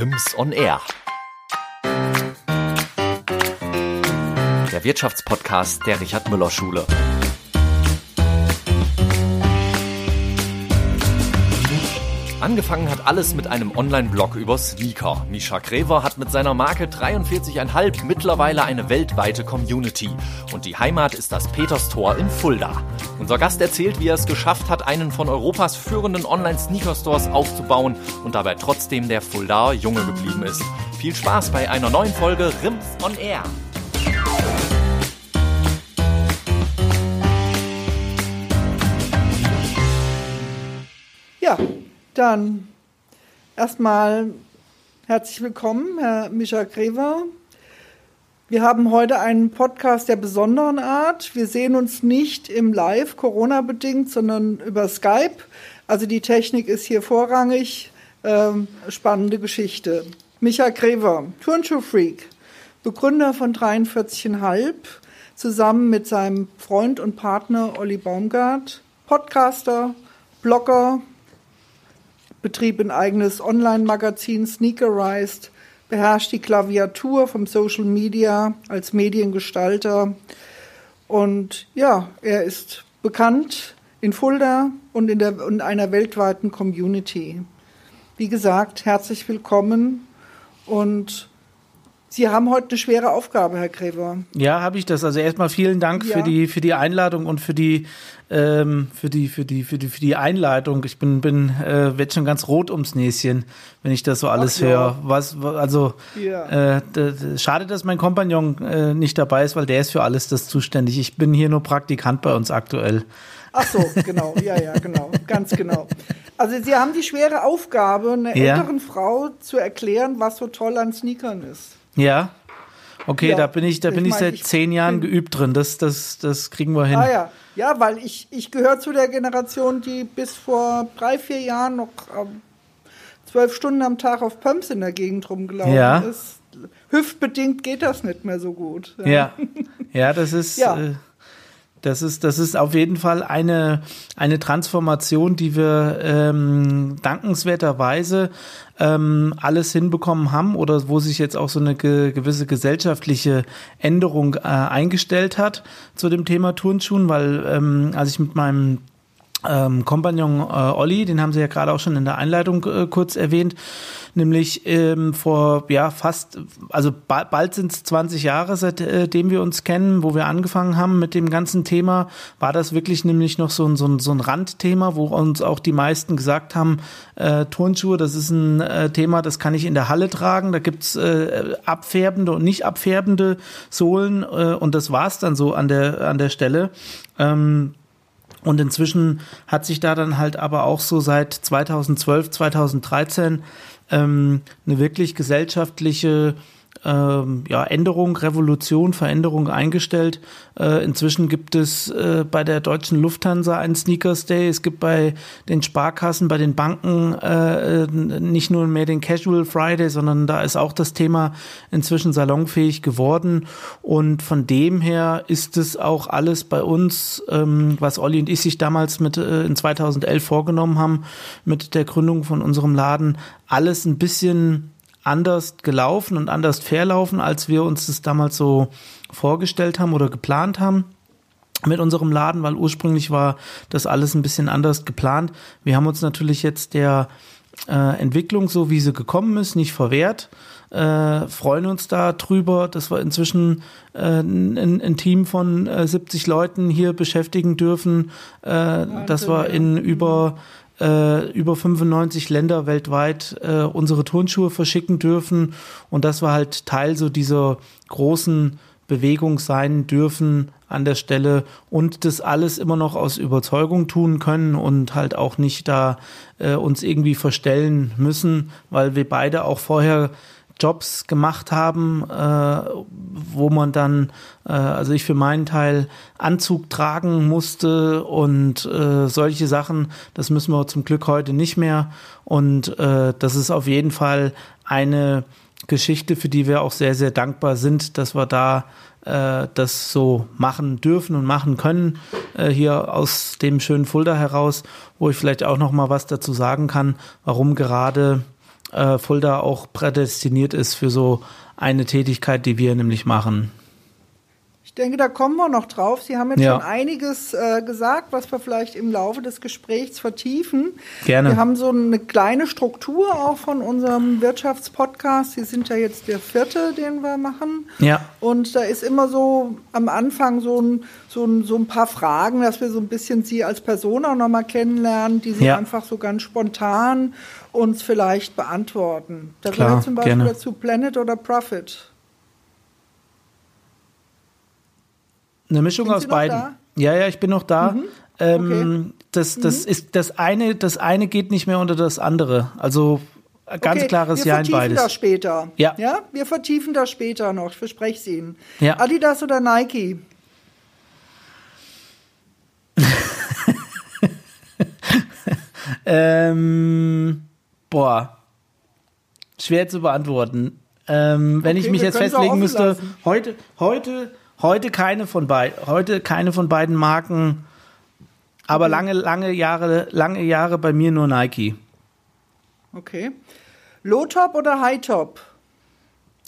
Rims on Air. Der Wirtschaftspodcast der Richard Müller Schule. Angefangen hat alles mit einem Online-Blog über Sneaker. Misha Krever hat mit seiner Marke 43,5 mittlerweile eine weltweite Community. Und die Heimat ist das Peterstor in Fulda. Unser Gast erzählt, wie er es geschafft hat, einen von Europas führenden Online-Sneaker-Stores aufzubauen und dabei trotzdem der Fuldaer Junge geblieben ist. Viel Spaß bei einer neuen Folge Rims on Air. Ja, dann erstmal herzlich willkommen, Herr Mischa Grever. Wir haben heute einen Podcast der besonderen Art. Wir sehen uns nicht im Live, Corona-bedingt, sondern über Skype. Also die Technik ist hier vorrangig. Ähm, spannende Geschichte. Micha Grever, Turnschuh-Freak, Begründer von 43,5, zusammen mit seinem Freund und Partner Olli Baumgart, Podcaster, Blogger, betrieb ein eigenes Online-Magazin Sneakerized, beherrscht die Klaviatur vom Social Media als Mediengestalter. Und ja, er ist bekannt in Fulda und in, der, in einer weltweiten Community. Wie gesagt, herzlich willkommen und Sie haben heute eine schwere Aufgabe, Herr Gräber. Ja, habe ich das. Also erstmal vielen Dank ja. für die für die Einladung und für die ähm, für die für die für die für die Einleitung. Ich bin bin äh, werd schon ganz rot ums Näschen, wenn ich das so alles Ach, höre. Ja. Was also ja. äh, schade, dass mein Kompagnon äh, nicht dabei ist, weil der ist für alles das zuständig. Ich bin hier nur Praktikant bei uns aktuell. Ach so, genau, ja, ja, genau, ganz genau. Also Sie haben die schwere Aufgabe, einer älteren Frau zu erklären, was so toll an Sneakern ist. Ja. Okay, ja, da bin ich, da bin ich, mein, seit ich zehn Jahren geübt drin. Das, das, das kriegen wir hin. Ah ja, ja, weil ich, ich gehöre zu der Generation, die bis vor drei, vier Jahren noch ähm, zwölf Stunden am Tag auf Pumps in der Gegend rumgelaufen ja. ist. Hüftbedingt geht das nicht mehr so gut. Ja, ja, ja das ist. Ja. Äh, das ist, das ist auf jeden Fall eine, eine Transformation, die wir ähm, dankenswerterweise ähm, alles hinbekommen haben oder wo sich jetzt auch so eine ge gewisse gesellschaftliche Änderung äh, eingestellt hat zu dem Thema Turnschuhen, weil ähm, als ich mit meinem ähm, Kompagnon äh, Olli, den haben Sie ja gerade auch schon in der Einleitung äh, kurz erwähnt, nämlich ähm, vor ja fast, also ba bald sind es 20 Jahre, seitdem äh, wir uns kennen, wo wir angefangen haben mit dem ganzen Thema, war das wirklich nämlich noch so ein, so ein, so ein Randthema, wo uns auch die meisten gesagt haben, äh, Turnschuhe, das ist ein äh, Thema, das kann ich in der Halle tragen, da gibt's äh, abfärbende und nicht abfärbende Sohlen äh, und das war's dann so an der, an der Stelle. Ähm, und inzwischen hat sich da dann halt aber auch so seit 2012, 2013 ähm, eine wirklich gesellschaftliche ähm, ja, Änderung, Revolution, Veränderung eingestellt. Äh, inzwischen gibt es äh, bei der deutschen Lufthansa einen Sneakers Day. Es gibt bei den Sparkassen, bei den Banken äh, nicht nur mehr den Casual Friday, sondern da ist auch das Thema inzwischen salonfähig geworden. Und von dem her ist es auch alles bei uns, ähm, was Olli und ich sich damals mit äh, in 2011 vorgenommen haben, mit der Gründung von unserem Laden, alles ein bisschen anders gelaufen und anders verlaufen, als wir uns das damals so vorgestellt haben oder geplant haben mit unserem Laden, weil ursprünglich war das alles ein bisschen anders geplant. Wir haben uns natürlich jetzt der äh, Entwicklung, so wie sie gekommen ist, nicht verwehrt. Äh, freuen uns da drüber, dass wir inzwischen äh, ein, ein, Team von äh, 70 Leuten hier beschäftigen dürfen, äh, dass wir in über äh, über 95 Länder weltweit äh, unsere Turnschuhe verschicken dürfen. Und dass wir halt Teil so dieser großen Bewegung sein dürfen an der Stelle und das alles immer noch aus Überzeugung tun können und halt auch nicht da äh, uns irgendwie verstellen müssen, weil wir beide auch vorher Jobs gemacht haben, äh, wo man dann, äh, also ich für meinen Teil Anzug tragen musste und äh, solche Sachen, das müssen wir zum Glück heute nicht mehr. Und äh, das ist auf jeden Fall eine Geschichte, für die wir auch sehr, sehr dankbar sind, dass wir da äh, das so machen dürfen und machen können, äh, hier aus dem schönen Fulda heraus, wo ich vielleicht auch noch mal was dazu sagen kann, warum gerade äh, Fulda auch prädestiniert ist für so eine Tätigkeit, die wir nämlich machen. Ich denke, da kommen wir noch drauf. Sie haben jetzt ja. schon einiges äh, gesagt, was wir vielleicht im Laufe des Gesprächs vertiefen. Gerne. Wir haben so eine kleine Struktur auch von unserem Wirtschaftspodcast. Sie sind ja jetzt der vierte, den wir machen. Ja. Und da ist immer so am Anfang so ein, so ein, so ein paar Fragen, dass wir so ein bisschen Sie als Person auch nochmal kennenlernen, die Sie ja. einfach so ganz spontan uns vielleicht beantworten. Da gehört zum Beispiel gerne. dazu Planet oder Profit. Eine Mischung Sind aus beiden. Da? Ja, ja, ich bin noch da. Mhm. Ähm, okay. Das, das mhm. ist das eine, das eine geht nicht mehr unter das andere. Also ganz okay, klares Ja in beides. Wir vertiefen das später. Ja. ja. Wir vertiefen das später noch, ich verspreche es Ihnen. Ja. Adidas oder Nike? ähm, boah, schwer zu beantworten. Ähm, wenn okay, ich mich jetzt festlegen müsste, heute, heute Heute keine von beiden, heute keine von beiden Marken, aber okay. lange, lange Jahre, lange Jahre bei mir nur Nike. Okay. Low Top oder High Top?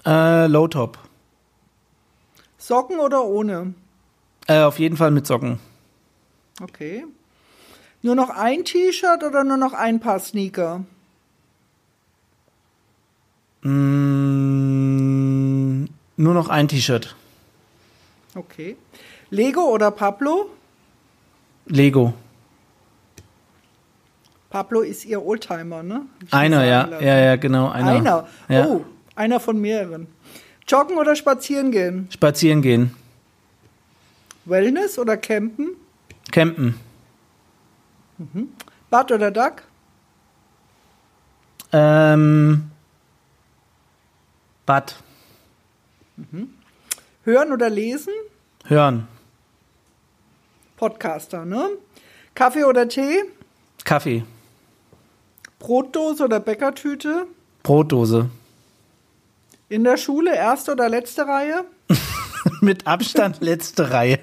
Äh, Low Top. Socken oder ohne? Äh, auf jeden Fall mit Socken. Okay. Nur noch ein T-Shirt oder nur noch ein Paar Sneaker? Mm, nur noch ein T-Shirt. Okay. Lego oder Pablo? Lego. Pablo ist ihr Oldtimer, ne? einer, ja. Ja, ja, genau. Einer. Einer. Ja. Oh, einer von mehreren. Joggen oder spazieren gehen? Spazieren gehen. Wellness oder campen? Campen. Mhm. Bad oder Duck? Ähm, Bad. Mhm. Hören oder lesen? Hören. Podcaster, ne? Kaffee oder Tee? Kaffee. Brotdose oder Bäckertüte? Brotdose. In der Schule erste oder letzte Reihe? Mit Abstand letzte Reihe.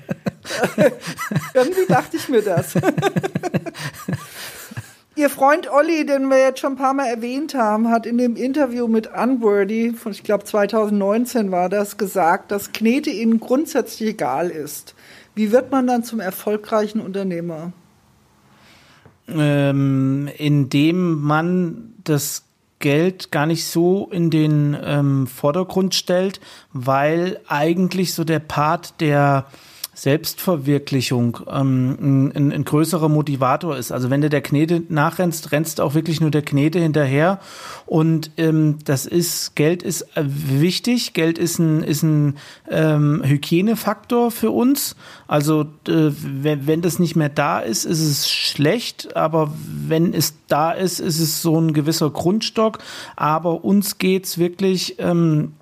Irgendwie dachte ich mir das. Ihr Freund Olli, den wir jetzt schon ein paar Mal erwähnt haben, hat in dem Interview mit Unworthy, von ich glaube 2019 war das, gesagt, dass Knete ihnen grundsätzlich egal ist. Wie wird man dann zum erfolgreichen Unternehmer? Ähm, indem man das Geld gar nicht so in den ähm, Vordergrund stellt, weil eigentlich so der Part der Selbstverwirklichung ähm, ein, ein, größerer Motivator ist. Also wenn du der Knete nachrennst, rennst auch wirklich nur der Knete hinterher. Und ähm, das ist, Geld ist äh, wichtig. Geld ist ein, ist ein ähm, Hygienefaktor für uns. Also äh, wenn, wenn das nicht mehr da ist, ist es schlecht. Aber wenn es da ist, ist es so ein gewisser Grundstock. Aber uns geht's wirklich ähm,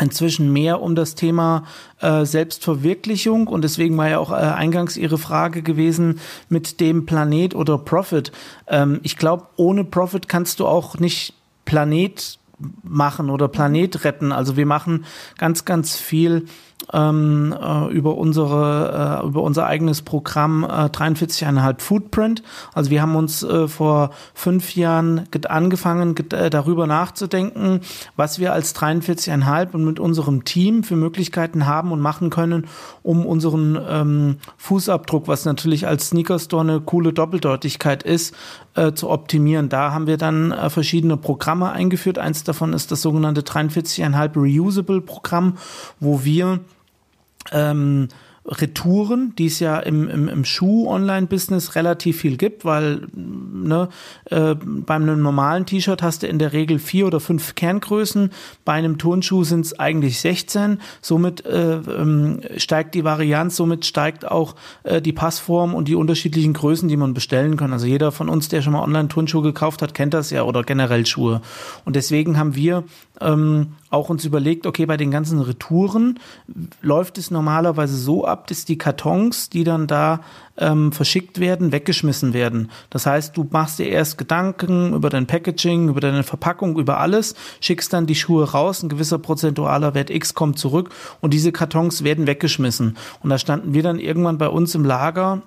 inzwischen mehr um das Thema äh, Selbstverwirklichung und deswegen war ja auch äh, eingangs Ihre Frage gewesen mit dem Planet oder Profit. Ähm, ich glaube, ohne Profit kannst du auch nicht Planet machen oder Planet retten. Also wir machen ganz, ganz viel ähm, äh, über unsere äh, über unser eigenes Programm äh, 43,5 Footprint. Also wir haben uns äh, vor fünf Jahren angefangen äh, darüber nachzudenken, was wir als 43,5 und mit unserem Team für Möglichkeiten haben und machen können, um unseren ähm, Fußabdruck, was natürlich als Sneaker Store eine coole Doppeldeutigkeit ist, äh, zu optimieren. Da haben wir dann äh, verschiedene Programme eingeführt. Eins davon ist das sogenannte 43,5 Reusable Programm, wo wir ähm, Retouren, die es ja im, im, im Schuh-Online-Business relativ viel gibt, weil ne, äh, bei einem normalen T-Shirt hast du in der Regel vier oder fünf Kerngrößen, bei einem Turnschuh sind es eigentlich 16, somit äh, ähm, steigt die Varianz, somit steigt auch äh, die Passform und die unterschiedlichen Größen, die man bestellen kann. Also jeder von uns, der schon mal Online-Turnschuhe gekauft hat, kennt das ja oder generell Schuhe. Und deswegen haben wir ähm, auch uns überlegt, okay, bei den ganzen Retouren läuft es normalerweise so ab, dass die Kartons, die dann da ähm, verschickt werden, weggeschmissen werden. Das heißt, du machst dir erst Gedanken über dein Packaging, über deine Verpackung, über alles, schickst dann die Schuhe raus, ein gewisser prozentualer Wert X kommt zurück und diese Kartons werden weggeschmissen. Und da standen wir dann irgendwann bei uns im Lager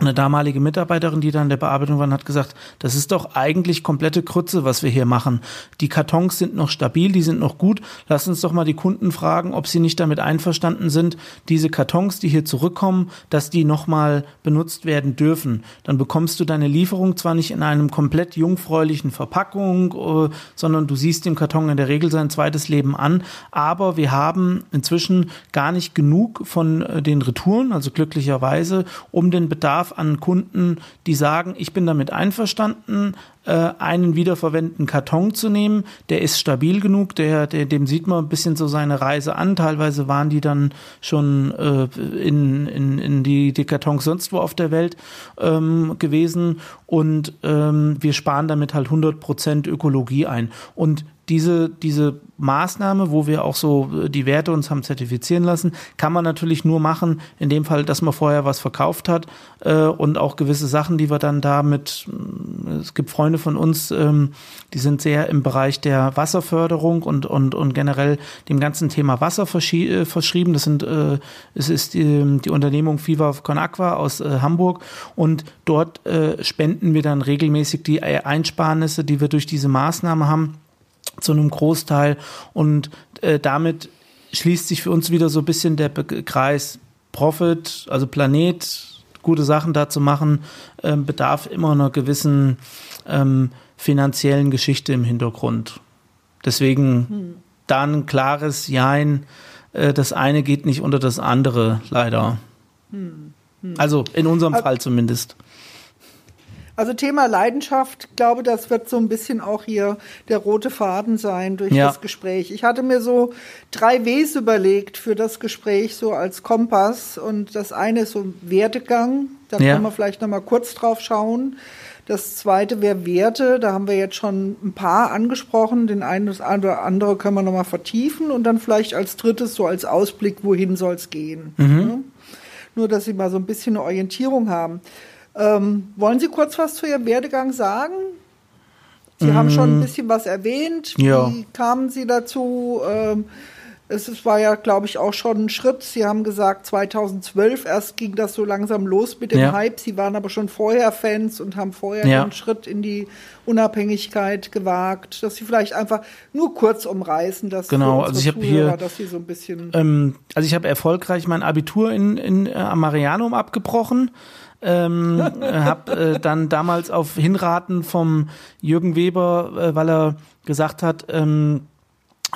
eine damalige Mitarbeiterin, die da in der Bearbeitung war, hat gesagt, das ist doch eigentlich komplette Krütze, was wir hier machen. Die Kartons sind noch stabil, die sind noch gut. Lass uns doch mal die Kunden fragen, ob sie nicht damit einverstanden sind, diese Kartons, die hier zurückkommen, dass die nochmal benutzt werden dürfen. Dann bekommst du deine Lieferung zwar nicht in einem komplett jungfräulichen Verpackung, äh, sondern du siehst dem Karton in der Regel sein zweites Leben an. Aber wir haben inzwischen gar nicht genug von äh, den Retouren, also glücklicherweise, um den Bedarf Bedarf an Kunden, die sagen, ich bin damit einverstanden, äh, einen wiederverwendeten Karton zu nehmen. Der ist stabil genug, der, der, dem sieht man ein bisschen so seine Reise an. Teilweise waren die dann schon äh, in, in, in die, die Kartons sonst wo auf der Welt ähm, gewesen und ähm, wir sparen damit halt 100% Ökologie ein. Und diese, diese Maßnahme, wo wir auch so äh, die Werte uns haben zertifizieren lassen, kann man natürlich nur machen, in dem Fall, dass man vorher was verkauft hat äh, und auch gewisse Sachen, die wir dann damit, äh, es gibt Freunde von uns, ähm, die sind sehr im Bereich der Wasserförderung und, und, und generell dem ganzen Thema Wasser äh, verschrieben. Das sind, äh, es ist die, die Unternehmung Viva Con Aqua aus äh, Hamburg und dort äh, spenden wir dann regelmäßig die Einsparnisse, die wir durch diese Maßnahme haben zu einem Großteil. Und äh, damit schließt sich für uns wieder so ein bisschen der Be Kreis Profit, also Planet, gute Sachen da zu machen, äh, bedarf immer einer gewissen ähm, finanziellen Geschichte im Hintergrund. Deswegen hm. da ein klares Jein. Äh, das eine geht nicht unter das andere, leider. Hm. Hm. Also in unserem Fall zumindest. Also Thema Leidenschaft, glaube, das wird so ein bisschen auch hier der rote Faden sein durch ja. das Gespräch. Ich hatte mir so drei Ws überlegt für das Gespräch, so als Kompass. Und das eine ist so Wertegang. Da ja. können wir vielleicht noch mal kurz drauf schauen. Das zweite wäre Werte. Da haben wir jetzt schon ein paar angesprochen. Den einen oder andere können wir noch mal vertiefen. Und dann vielleicht als drittes so als Ausblick, wohin soll es gehen. Mhm. Nur, dass Sie mal so ein bisschen eine Orientierung haben. Ähm, wollen Sie kurz was zu Ihrem Werdegang sagen? Sie mm. haben schon ein mm. bisschen was erwähnt. Ja. Wie kamen Sie dazu? Ähm, es war ja, glaube ich, auch schon ein Schritt. Sie haben gesagt, 2012 erst ging das so langsam los mit dem ja. Hype. Sie waren aber schon vorher Fans und haben vorher ja. einen Schritt in die Unabhängigkeit gewagt. Dass Sie vielleicht einfach nur kurz umreißen, dass genau, also ich habe hier, dass Sie so ein bisschen. Ähm, also ich habe erfolgreich mein Abitur in, in äh, Marianum abgebrochen ähm, habe äh, dann damals auf Hinraten vom Jürgen Weber, äh, weil er gesagt hat, ähm,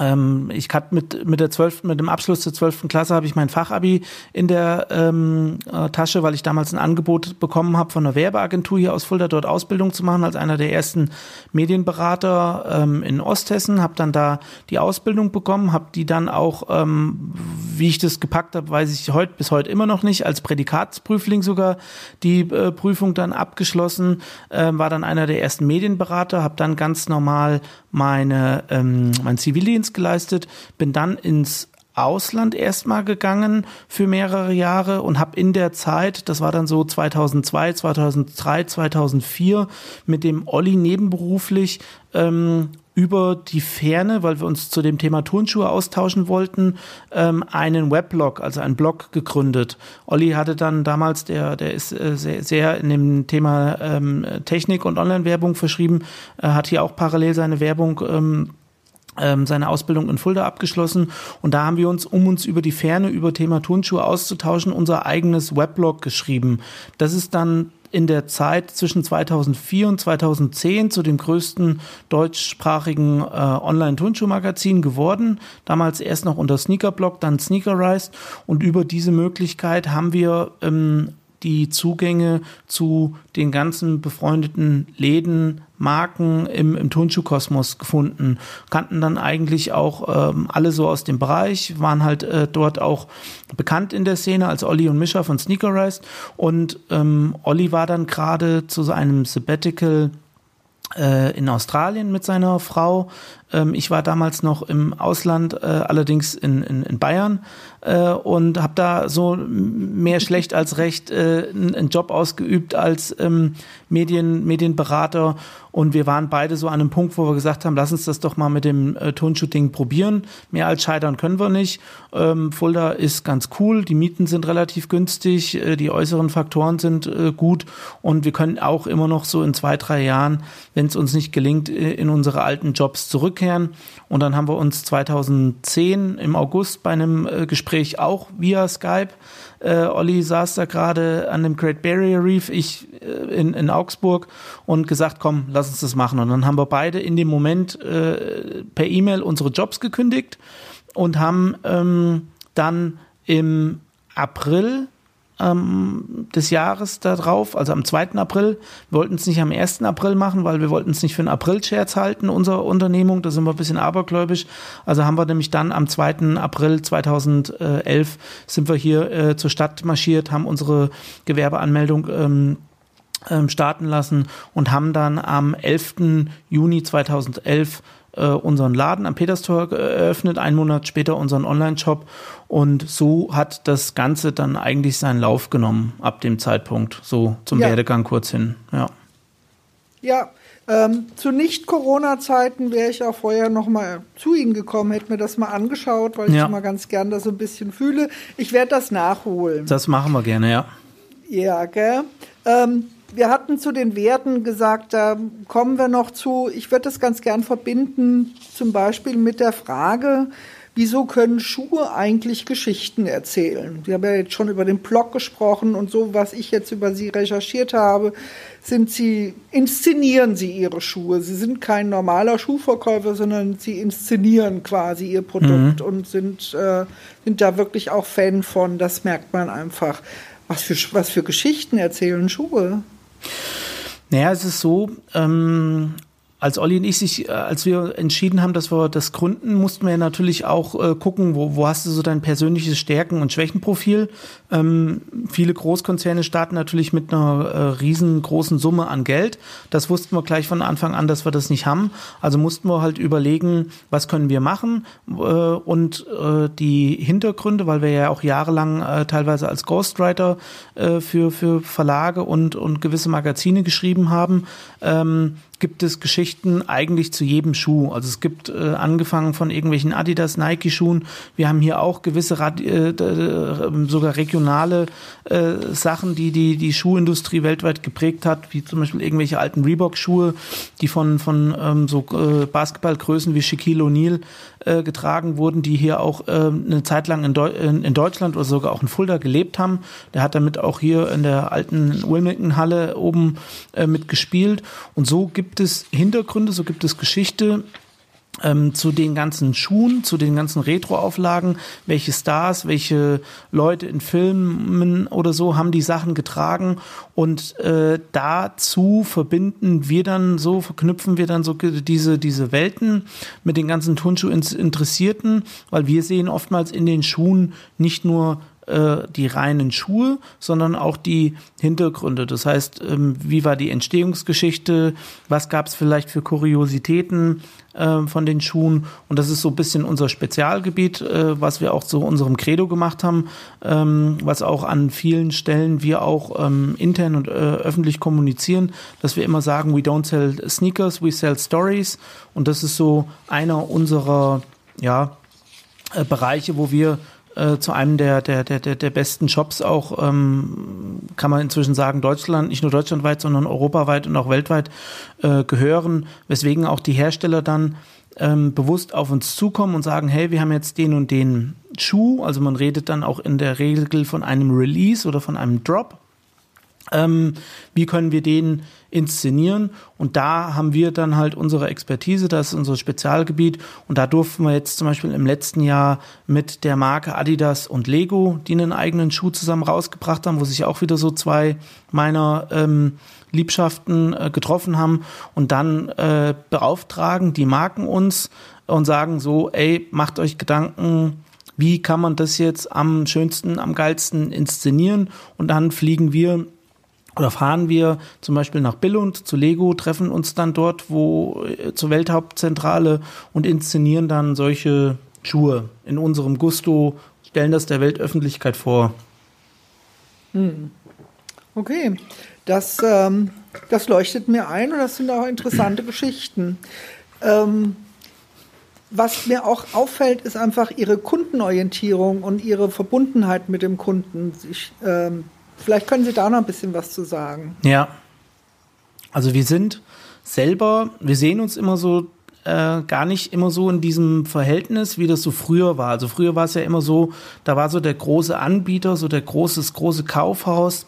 ich hatte mit, mit der 12., mit dem Abschluss der 12. Klasse habe ich mein Fachabi in der ähm, äh, Tasche, weil ich damals ein Angebot bekommen habe von einer Werbeagentur hier aus Fulda, dort Ausbildung zu machen, als einer der ersten Medienberater ähm, in Osthessen, habe dann da die Ausbildung bekommen, habe die dann auch, ähm, wie ich das gepackt habe, weiß ich heute bis heute immer noch nicht, als Prädikatsprüfling sogar die äh, Prüfung dann abgeschlossen, äh, war dann einer der ersten Medienberater, habe dann ganz normal meine ähm, mein Zivildienst geleistet, bin dann ins Ausland erstmal gegangen für mehrere Jahre und habe in der Zeit, das war dann so 2002, 2003, 2004, mit dem Olli nebenberuflich ähm, über die Ferne, weil wir uns zu dem Thema Turnschuhe austauschen wollten, ähm, einen Weblog, also einen Blog gegründet. Olli hatte dann damals, der, der ist äh, sehr, sehr in dem Thema ähm, Technik und Online-Werbung verschrieben, äh, hat hier auch parallel seine Werbung ähm, seine Ausbildung in Fulda abgeschlossen und da haben wir uns, um uns über die Ferne über Thema Turnschuhe auszutauschen, unser eigenes Weblog geschrieben. Das ist dann in der Zeit zwischen 2004 und 2010 zu dem größten deutschsprachigen äh, Online-Turnschuhmagazin geworden. Damals erst noch unter Sneakerblog, dann Sneakerized. Und über diese Möglichkeit haben wir ähm, die Zugänge zu den ganzen befreundeten Läden, Marken im, im Turnschuhkosmos gefunden, kannten dann eigentlich auch ähm, alle so aus dem Bereich, waren halt äh, dort auch bekannt in der Szene als Olli und Mischa von Sneakerized. Und ähm, Olli war dann gerade zu seinem Sabbatical äh, in Australien mit seiner Frau Ähm, ich war damals noch im Ausland, äh, allerdings in, in, in Bayern äh, und habe da so mehr schlecht als recht äh, einen Job ausgeübt als ähm, Medien, Medienberater und wir waren beide so an einem Punkt, wo wir gesagt haben, lass uns das doch mal mit dem äh, Tonshooting probieren. Mehr als scheitern können wir nicht. Ähm, Fulda ist ganz cool, die Mieten sind relativ günstig, äh, die äußeren Faktoren sind äh, gut und wir können auch immer noch so in zwei, drei Jahren, wenn es uns nicht gelingt, äh, in unsere alten Jobs zurückkehren. Und dann haben wir uns 2010 im August bei einem äh, Gespräch auch via Skype äh, Olli saß da gerade an dem Great Barrier Reef, ich äh, in, in Augsburg und gesagt, komm, lass uns das machen. Und dann haben wir beide in dem Moment äh, per E-Mail unsere Jobs gekündigt und haben ähm, dann im April ähm, des Jahres darauf, also am 2. April. Wir wollten es nicht am 1. April machen, weil wir wollten es nicht für einen April-Scherz halten, unsere Unternehmung. Da sind wir ein bisschen abergläubisch. Also haben wir nämlich dann am 2. April 2011 sind wir hier äh, zur Stadt marschiert, haben unsere Gewerbeanmeldung ähm, ähm, starten lassen und haben dann am 11. Juni 2011 äh, unseren Laden am Peterstor eröffnet, einen Monat später unseren Online-Shop und so hat das Ganze dann eigentlich seinen Lauf genommen ab dem Zeitpunkt, so zum ja. Werdegang kurz hin, ja. Ja, ähm, zu Nicht-Corona-Zeiten wäre ich auch vorher noch mal zu Ihnen gekommen, hätte mir das mal angeschaut, weil ja. ich immer ganz gern das so ein bisschen fühle. Ich werde das nachholen. Das machen wir gerne, ja. Ja, gell. Ähm, wir hatten zu den Werten gesagt, da kommen wir noch zu. Ich würde das ganz gern verbinden, zum Beispiel mit der Frage, wieso können Schuhe eigentlich Geschichten erzählen? Wir haben ja jetzt schon über den Blog gesprochen und so, was ich jetzt über sie recherchiert habe, sind sie, inszenieren sie ihre Schuhe. Sie sind kein normaler Schuhverkäufer, sondern sie inszenieren quasi ihr Produkt mhm. und sind, äh, sind da wirklich auch Fan von. Das merkt man einfach. Was für, was für Geschichten erzählen Schuhe? Naja, es ist so, ähm, als Olli und ich sich, äh, als wir entschieden haben, dass wir das gründen, mussten wir natürlich auch äh, gucken, wo, wo hast du so dein persönliches Stärken- und Schwächenprofil. Ähm, viele Großkonzerne starten natürlich mit einer äh, riesengroßen Summe an Geld. Das wussten wir gleich von Anfang an, dass wir das nicht haben. Also mussten wir halt überlegen, was können wir machen äh, und äh, die Hintergründe, weil wir ja auch jahrelang äh, teilweise als Ghostwriter für, für Verlage und, und gewisse Magazine geschrieben haben. Ähm, gibt es Geschichten eigentlich zu jedem Schuh. Also es gibt äh, angefangen von irgendwelchen Adidas, Nike-Schuhen. Wir haben hier auch gewisse Radi äh, sogar regionale äh, Sachen, die, die die Schuhindustrie weltweit geprägt hat, wie zum Beispiel irgendwelche alten Reebok-Schuhe, die von, von ähm, so äh, Basketballgrößen wie Shaquille O'Neal äh, getragen wurden, die hier auch äh, eine Zeit lang in, in, in, Deutschland oder sogar auch in Fulda gelebt haben. Der hat damit auch hier in der alten Wilmington-Halle oben äh, mitgespielt. Und so gibt es Hintergründe, so gibt es Geschichte, ähm, zu den ganzen Schuhen, zu den ganzen Retro-Auflagen, welche Stars, welche Leute in Filmen oder so haben die Sachen getragen? Und äh, dazu verbinden wir dann so, verknüpfen wir dann so diese, diese Welten mit den ganzen Turnschuh-Interessierten, weil wir sehen oftmals in den Schuhen nicht nur äh, die reinen Schuhe, sondern auch die Hintergründe. Das heißt, ähm, wie war die Entstehungsgeschichte, was gab es vielleicht für Kuriositäten äh, von den Schuhen? Und das ist so ein bisschen unser Spezialgebiet, äh, was wir auch zu unserem Credo gemacht haben, ähm, was auch an vielen Stellen wir auch ähm, intern und öffentlich kommunizieren, dass wir immer sagen, we don't sell sneakers, we sell stories. Und das ist so einer unserer ja, Bereiche, wo wir äh, zu einem der, der, der, der besten Shops auch, ähm, kann man inzwischen sagen, Deutschland, nicht nur deutschlandweit, sondern europaweit und auch weltweit äh, gehören, weswegen auch die Hersteller dann ähm, bewusst auf uns zukommen und sagen, hey, wir haben jetzt den und den Schuh, also man redet dann auch in der Regel von einem Release oder von einem Drop. Ähm, wie können wir den inszenieren? Und da haben wir dann halt unsere Expertise, das ist unser Spezialgebiet. Und da durften wir jetzt zum Beispiel im letzten Jahr mit der Marke Adidas und Lego, die einen eigenen Schuh zusammen rausgebracht haben, wo sich auch wieder so zwei meiner ähm, Liebschaften äh, getroffen haben und dann äh, beauftragen die Marken uns und sagen so, ey, macht euch Gedanken, wie kann man das jetzt am schönsten, am geilsten inszenieren? Und dann fliegen wir oder fahren wir zum Beispiel nach Billund zu Lego, treffen uns dann dort, wo äh, zur Welthauptzentrale und inszenieren dann solche Schuhe in unserem Gusto, stellen das der Weltöffentlichkeit vor. Hm. Okay, das, ähm, das leuchtet mir ein und das sind auch interessante Geschichten. Ähm, was mir auch auffällt, ist einfach ihre Kundenorientierung und ihre Verbundenheit mit dem Kunden. Ich, ähm, vielleicht können Sie da noch ein bisschen was zu sagen. Ja. Also wir sind selber, wir sehen uns immer so äh, gar nicht immer so in diesem Verhältnis, wie das so früher war. Also früher war es ja immer so, da war so der große Anbieter, so der großes, große Kaufhaus,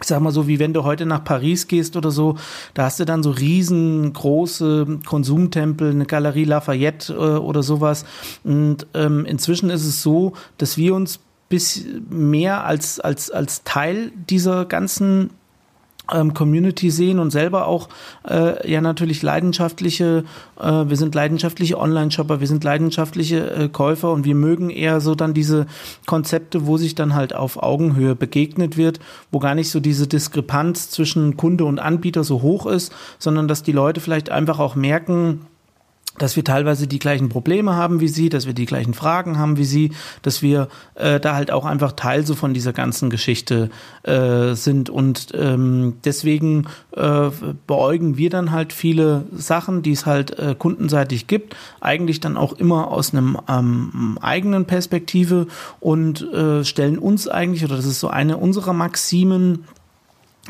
ich sag mal so, wie wenn du heute nach Paris gehst oder so, da hast du dann so riesengroße Konsumtempel, eine Galerie Lafayette äh, oder sowas. Und ähm, inzwischen ist es so, dass wir uns bis mehr als, als, als Teil dieser ganzen ähm, Community sehen und selber auch äh, ja natürlich leidenschaftliche, äh, wir sind leidenschaftliche Online-Shopper, wir sind leidenschaftliche äh, Käufer und wir mögen eher so dann diese Konzepte, wo sich dann halt auf Augenhöhe begegnet wird, wo gar nicht so diese Diskrepanz zwischen Kunde und Anbieter so hoch ist, sondern dass die Leute vielleicht einfach auch merken, dass wir teilweise die gleichen Probleme haben wie sie, dass wir die gleichen Fragen haben wie sie, dass wir äh, da halt auch einfach Teil so von dieser ganzen Geschichte äh, sind. Und ähm, deswegen äh, beäugen wir dann halt viele Sachen, die es halt äh, kundenseitig gibt, eigentlich dann auch immer aus einem ähm, eigenen Perspektive und äh, stellen uns eigentlich oder das ist so eine unserer Maximen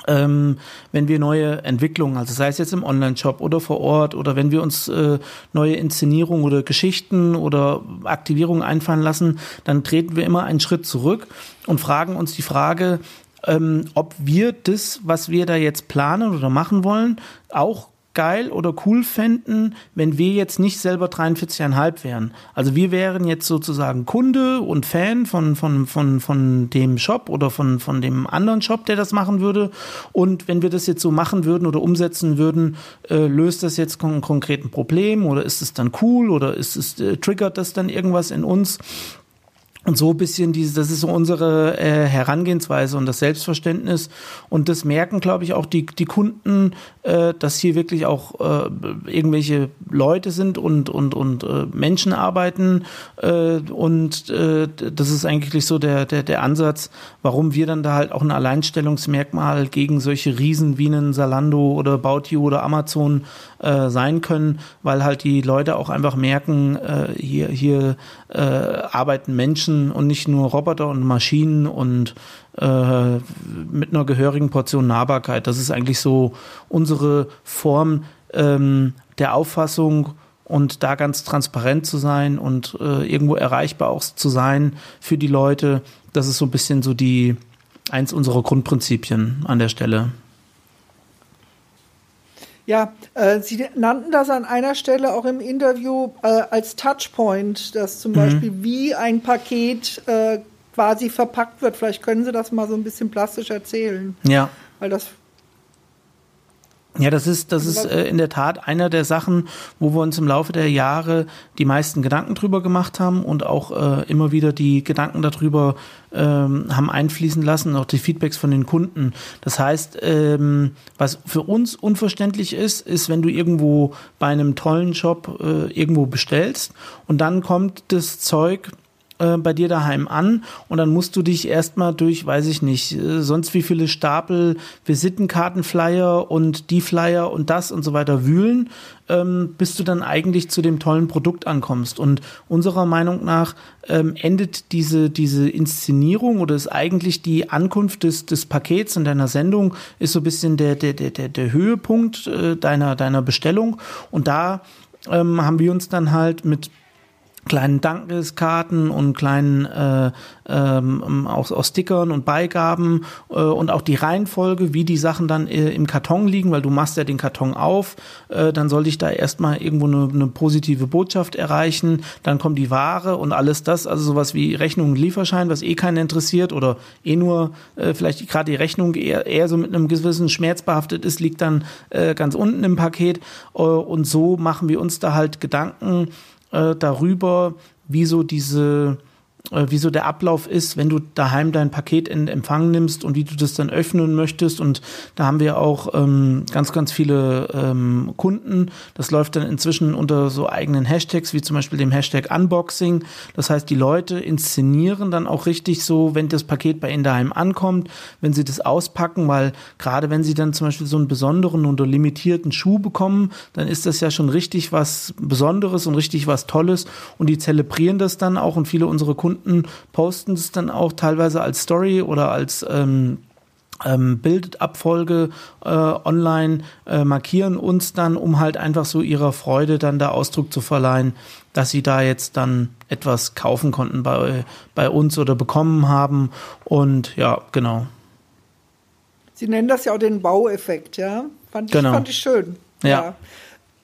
ähm, wenn wir neue Entwicklungen, also sei es jetzt im Online-Shop oder vor Ort oder wenn wir uns äh, neue Inszenierungen oder Geschichten oder Aktivierungen einfallen lassen, dann treten wir immer einen Schritt zurück und fragen uns die Frage, ähm, ob wir das, was wir da jetzt planen oder machen wollen, auch geil oder cool fänden, wenn wir jetzt nicht selber 43,5 wären. Also wir wären jetzt sozusagen Kunde und Fan von, von, von, von dem Shop oder von, von dem anderen Shop, der das machen würde. Und wenn wir das jetzt so machen würden oder umsetzen würden, äh, löst das jetzt ein konkreten Problem oder ist es dann cool oder ist es, äh, triggert das dann irgendwas in uns? Und so ein bisschen diese, das ist so unsere äh, Herangehensweise und das Selbstverständnis. Und das merken, glaube ich, auch die, die Kunden, äh, dass hier wirklich auch äh, irgendwelche Leute sind und, und, und äh, Menschen arbeiten. Äh, und äh, das ist eigentlich so der, der, der Ansatz, warum wir dann da halt auch ein Alleinstellungsmerkmal gegen solche Riesen wie einen Salando oder Bauti oder Amazon äh, sein können, weil halt die Leute auch einfach merken, äh, hier, hier äh, arbeiten Menschen und nicht nur Roboter und Maschinen und äh, mit einer gehörigen Portion Nahbarkeit. Das ist eigentlich so unsere Form ähm, der Auffassung und da ganz transparent zu sein und äh, irgendwo erreichbar auch zu sein für die Leute. Das ist so ein bisschen so die eins unserer Grundprinzipien an der Stelle. Ja, äh, Sie nannten das an einer Stelle auch im Interview äh, als Touchpoint, dass zum mhm. Beispiel wie ein Paket äh, quasi verpackt wird. Vielleicht können Sie das mal so ein bisschen plastisch erzählen. Ja. Weil das ja, das ist, das ist äh, in der Tat einer der Sachen, wo wir uns im Laufe der Jahre die meisten Gedanken drüber gemacht haben und auch äh, immer wieder die Gedanken darüber ähm, haben einfließen lassen, auch die Feedbacks von den Kunden. Das heißt, ähm, was für uns unverständlich ist, ist, wenn du irgendwo bei einem tollen Shop äh, irgendwo bestellst und dann kommt das Zeug äh, bei dir daheim an und dann musst du dich erstmal durch, weiß ich nicht, äh, sonst wie viele Stapel Visitenkartenflyer und die Flyer und das und so weiter wühlen, ähm, bis du dann eigentlich zu dem tollen Produkt ankommst. Und unserer Meinung nach ähm, endet diese, diese Inszenierung oder ist eigentlich die Ankunft des, des Pakets und deiner Sendung ist so ein bisschen der, der, der, der, der Höhepunkt äh, deiner, deiner Bestellung. Und da ähm, haben wir uns dann halt mit kleinen Dankeskarten und kleinen äh, ähm, auch, auch Stickern und Beigaben äh, und auch die Reihenfolge, wie die Sachen dann äh, im Karton liegen, weil du machst ja den Karton auf, äh, dann soll ich da erstmal irgendwo eine, eine positive Botschaft erreichen, dann kommt die Ware und alles das, also sowas wie Rechnung und Lieferschein, was eh keinen interessiert oder eh nur äh, vielleicht gerade die Rechnung eher, eher so mit einem gewissen Schmerz behaftet ist, liegt dann äh, ganz unten im Paket äh, und so machen wir uns da halt Gedanken, äh, darüber, wie so diese wie so der Ablauf ist, wenn du daheim dein Paket in Empfang nimmst und wie du das dann öffnen möchtest. Und da haben wir auch ähm, ganz, ganz viele ähm, Kunden. Das läuft dann inzwischen unter so eigenen Hashtags, wie zum Beispiel dem Hashtag Unboxing. Das heißt, die Leute inszenieren dann auch richtig so, wenn das Paket bei ihnen daheim ankommt, wenn sie das auspacken, weil gerade wenn sie dann zum Beispiel so einen besonderen oder limitierten Schuh bekommen, dann ist das ja schon richtig was Besonderes und richtig was Tolles und die zelebrieren das dann auch und viele unserer Kunden posten es dann auch teilweise als Story oder als ähm, ähm, Bildabfolge äh, online, äh, markieren uns dann, um halt einfach so ihrer Freude dann da Ausdruck zu verleihen, dass sie da jetzt dann etwas kaufen konnten bei, bei uns oder bekommen haben. Und ja, genau. Sie nennen das ja auch den Baueffekt, ja? Fand ich, genau. fand ich schön. Ja. ja.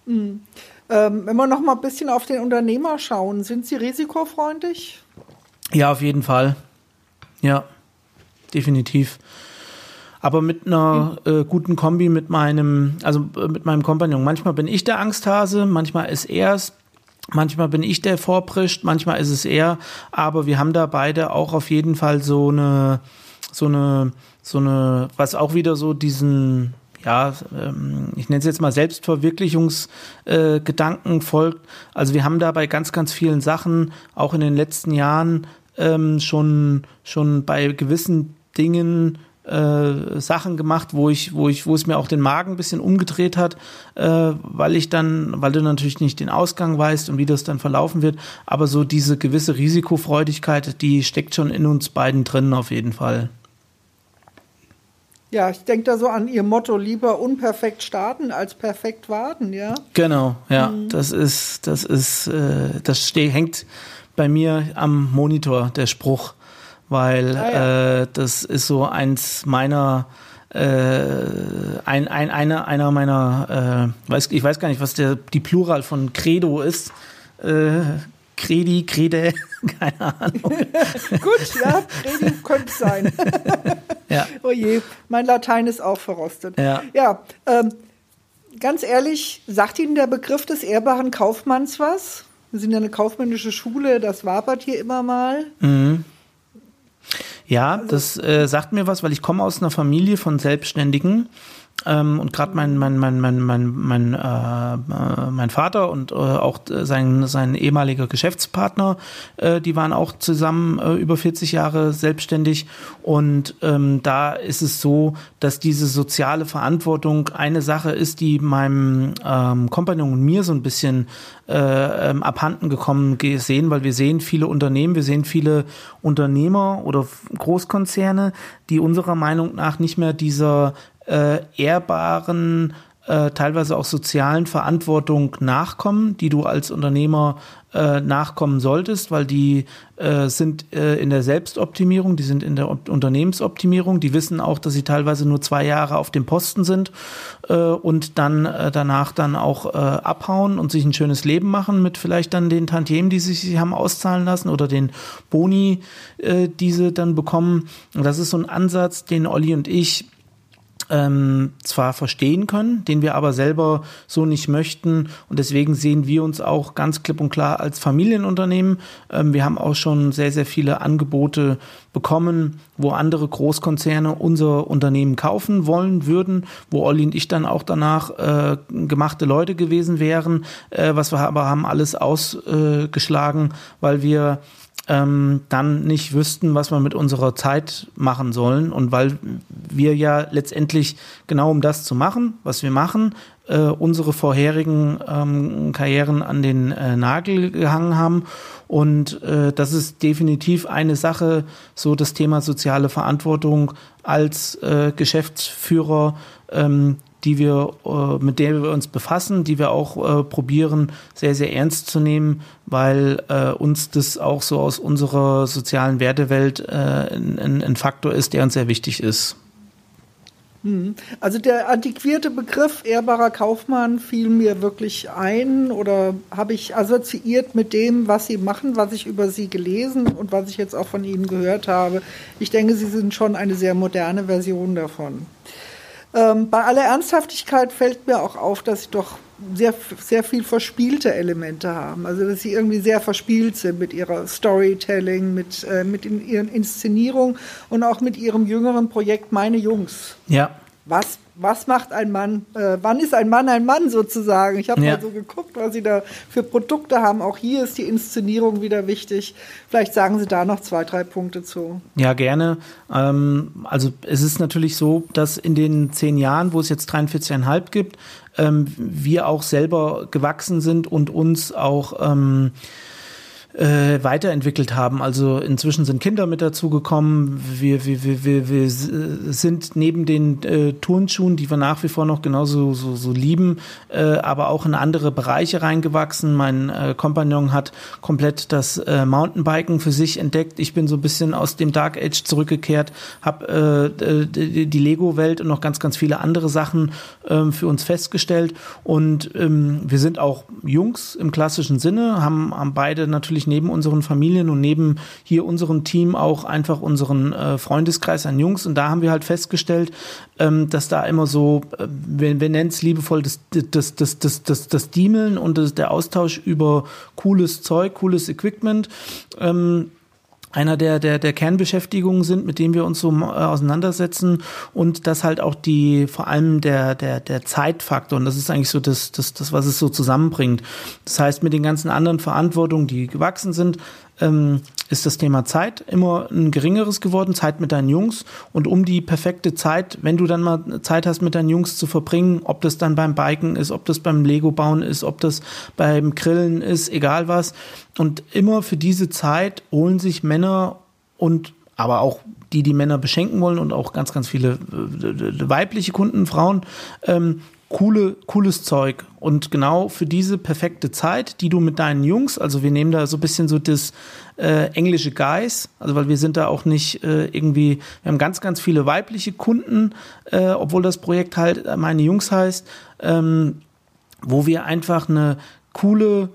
Mhm. Ähm, wenn wir noch mal ein bisschen auf den Unternehmer schauen, sind Sie risikofreundlich? Ja, auf jeden Fall. Ja, definitiv. Aber mit einer äh, guten Kombi mit meinem, also äh, mit meinem Kompagnon. Manchmal bin ich der Angsthase, manchmal ist er es, manchmal bin ich der Vorprischt, manchmal ist es er. Aber wir haben da beide auch auf jeden Fall so eine, so eine, so eine, was auch wieder so diesen, ja, ähm, ich nenne es jetzt mal Selbstverwirklichungsgedanken äh, folgt. Also wir haben da bei ganz, ganz vielen Sachen auch in den letzten Jahren ähm, schon, schon bei gewissen Dingen äh, Sachen gemacht, wo ich, wo ich, wo es mir auch den Magen ein bisschen umgedreht hat, äh, weil ich dann, weil du natürlich nicht den Ausgang weißt und wie das dann verlaufen wird, aber so diese gewisse Risikofreudigkeit, die steckt schon in uns beiden drin auf jeden Fall. Ja, ich denke da so an Ihr Motto, lieber unperfekt starten als perfekt warten, ja? Genau, ja, mhm. das ist, das ist, äh, das steht, hängt bei mir am Monitor, der Spruch, weil ah, ja. äh, das ist so eins meiner äh, ein, ein, einer, einer meiner, äh, weiß, ich weiß gar nicht, was der, die Plural von Credo ist. Äh, Credi, Crede, keine Ahnung. Gut, ja, Credi könnte sein. ja. Oh je, mein Latein ist auch verrostet. Ja, ja ähm, ganz ehrlich, sagt Ihnen der Begriff des ehrbaren Kaufmanns was? Wir sind ja eine kaufmännische Schule, das wabert hier immer mal. Mhm. Ja, also, das äh, sagt mir was, weil ich komme aus einer Familie von Selbstständigen. Ähm, und gerade mein, mein, mein, mein, mein, mein, äh, äh, mein Vater und äh, auch sein, sein ehemaliger Geschäftspartner, äh, die waren auch zusammen äh, über 40 Jahre selbstständig. Und ähm, da ist es so, dass diese soziale Verantwortung eine Sache ist, die meinem ähm, Kompagnon und mir so ein bisschen äh, ähm, abhanden gekommen gesehen, weil wir sehen viele Unternehmen, wir sehen viele Unternehmer oder Großkonzerne, die unserer Meinung nach nicht mehr dieser äh, ehrbaren, äh, teilweise auch sozialen Verantwortung nachkommen, die du als Unternehmer äh, nachkommen solltest, weil die äh, sind äh, in der Selbstoptimierung, die sind in der Op Unternehmensoptimierung, die wissen auch, dass sie teilweise nur zwei Jahre auf dem Posten sind äh, und dann äh, danach dann auch äh, abhauen und sich ein schönes Leben machen mit vielleicht dann den Tantiemen, die sich sie haben auszahlen lassen oder den Boni, äh, die sie dann bekommen. Und das ist so ein Ansatz, den Olli und ich ähm, zwar verstehen können, den wir aber selber so nicht möchten. Und deswegen sehen wir uns auch ganz klipp und klar als Familienunternehmen. Ähm, wir haben auch schon sehr, sehr viele Angebote bekommen, wo andere Großkonzerne unser Unternehmen kaufen wollen würden, wo Olli und ich dann auch danach äh, gemachte Leute gewesen wären, äh, was wir aber haben alles ausgeschlagen, weil wir ähm, dann nicht wüssten, was wir mit unserer Zeit machen sollen. Und weil wir ja letztendlich genau um das zu machen, was wir machen, äh, unsere vorherigen ähm, Karrieren an den äh, Nagel gehangen haben. Und äh, das ist definitiv eine Sache, so das Thema soziale Verantwortung als äh, Geschäftsführer. Ähm, die wir, äh, mit der wir uns befassen, die wir auch äh, probieren, sehr, sehr ernst zu nehmen, weil äh, uns das auch so aus unserer sozialen Wertewelt äh, ein, ein Faktor ist, der uns sehr wichtig ist. Hm. Also der antiquierte Begriff ehrbarer Kaufmann fiel mir wirklich ein oder habe ich assoziiert mit dem, was Sie machen, was ich über Sie gelesen und was ich jetzt auch von Ihnen gehört habe. Ich denke, Sie sind schon eine sehr moderne Version davon. Ähm, bei aller Ernsthaftigkeit fällt mir auch auf, dass ich doch sehr, sehr viel verspielte Elemente haben. Also dass sie irgendwie sehr verspielt sind mit ihrer Storytelling, mit, äh, mit in ihren Inszenierungen und auch mit ihrem jüngeren Projekt Meine Jungs. Ja. Was was macht ein Mann, äh, wann ist ein Mann ein Mann sozusagen? Ich habe ja. mal so geguckt, was Sie da für Produkte haben. Auch hier ist die Inszenierung wieder wichtig. Vielleicht sagen Sie da noch zwei, drei Punkte zu. Ja, gerne. Ähm, also es ist natürlich so, dass in den zehn Jahren, wo es jetzt 43,5 gibt, ähm, wir auch selber gewachsen sind und uns auch ähm, äh, weiterentwickelt haben. Also inzwischen sind Kinder mit dazugekommen. Wir, wir, wir, wir, wir sind neben den äh, Turnschuhen, die wir nach wie vor noch genauso so, so lieben, äh, aber auch in andere Bereiche reingewachsen. Mein äh, Kompagnon hat komplett das äh, Mountainbiken für sich entdeckt. Ich bin so ein bisschen aus dem Dark Age zurückgekehrt, habe äh, die, die Lego-Welt und noch ganz, ganz viele andere Sachen äh, für uns festgestellt. Und ähm, wir sind auch Jungs im klassischen Sinne, haben, haben beide natürlich natürlich neben unseren Familien und neben hier unserem Team auch einfach unseren äh, Freundeskreis an Jungs. Und da haben wir halt festgestellt, ähm, dass da immer so, äh, wir, wir nennen es liebevoll das, das, das, das, das, das Diemeln und das, der Austausch über cooles Zeug, cooles Equipment. Ähm, einer der, der, der Kernbeschäftigungen sind, mit denen wir uns so äh, auseinandersetzen und das halt auch die, vor allem der, der, der Zeitfaktor und das ist eigentlich so das, das, das, was es so zusammenbringt. Das heißt, mit den ganzen anderen Verantwortungen, die gewachsen sind, ähm, ist das Thema Zeit immer ein geringeres geworden, Zeit mit deinen Jungs. Und um die perfekte Zeit, wenn du dann mal Zeit hast, mit deinen Jungs zu verbringen, ob das dann beim Biken ist, ob das beim Lego-Bauen ist, ob das beim Grillen ist, egal was. Und immer für diese Zeit holen sich Männer und aber auch die, die Männer beschenken wollen und auch ganz, ganz viele äh, weibliche Kunden, Frauen, ähm, coole, cooles Zeug. Und genau für diese perfekte Zeit, die du mit deinen Jungs, also wir nehmen da so ein bisschen so das äh, englische Guys, also weil wir sind da auch nicht äh, irgendwie, wir haben ganz, ganz viele weibliche Kunden, äh, obwohl das Projekt halt meine Jungs heißt, ähm, wo wir einfach eine coole,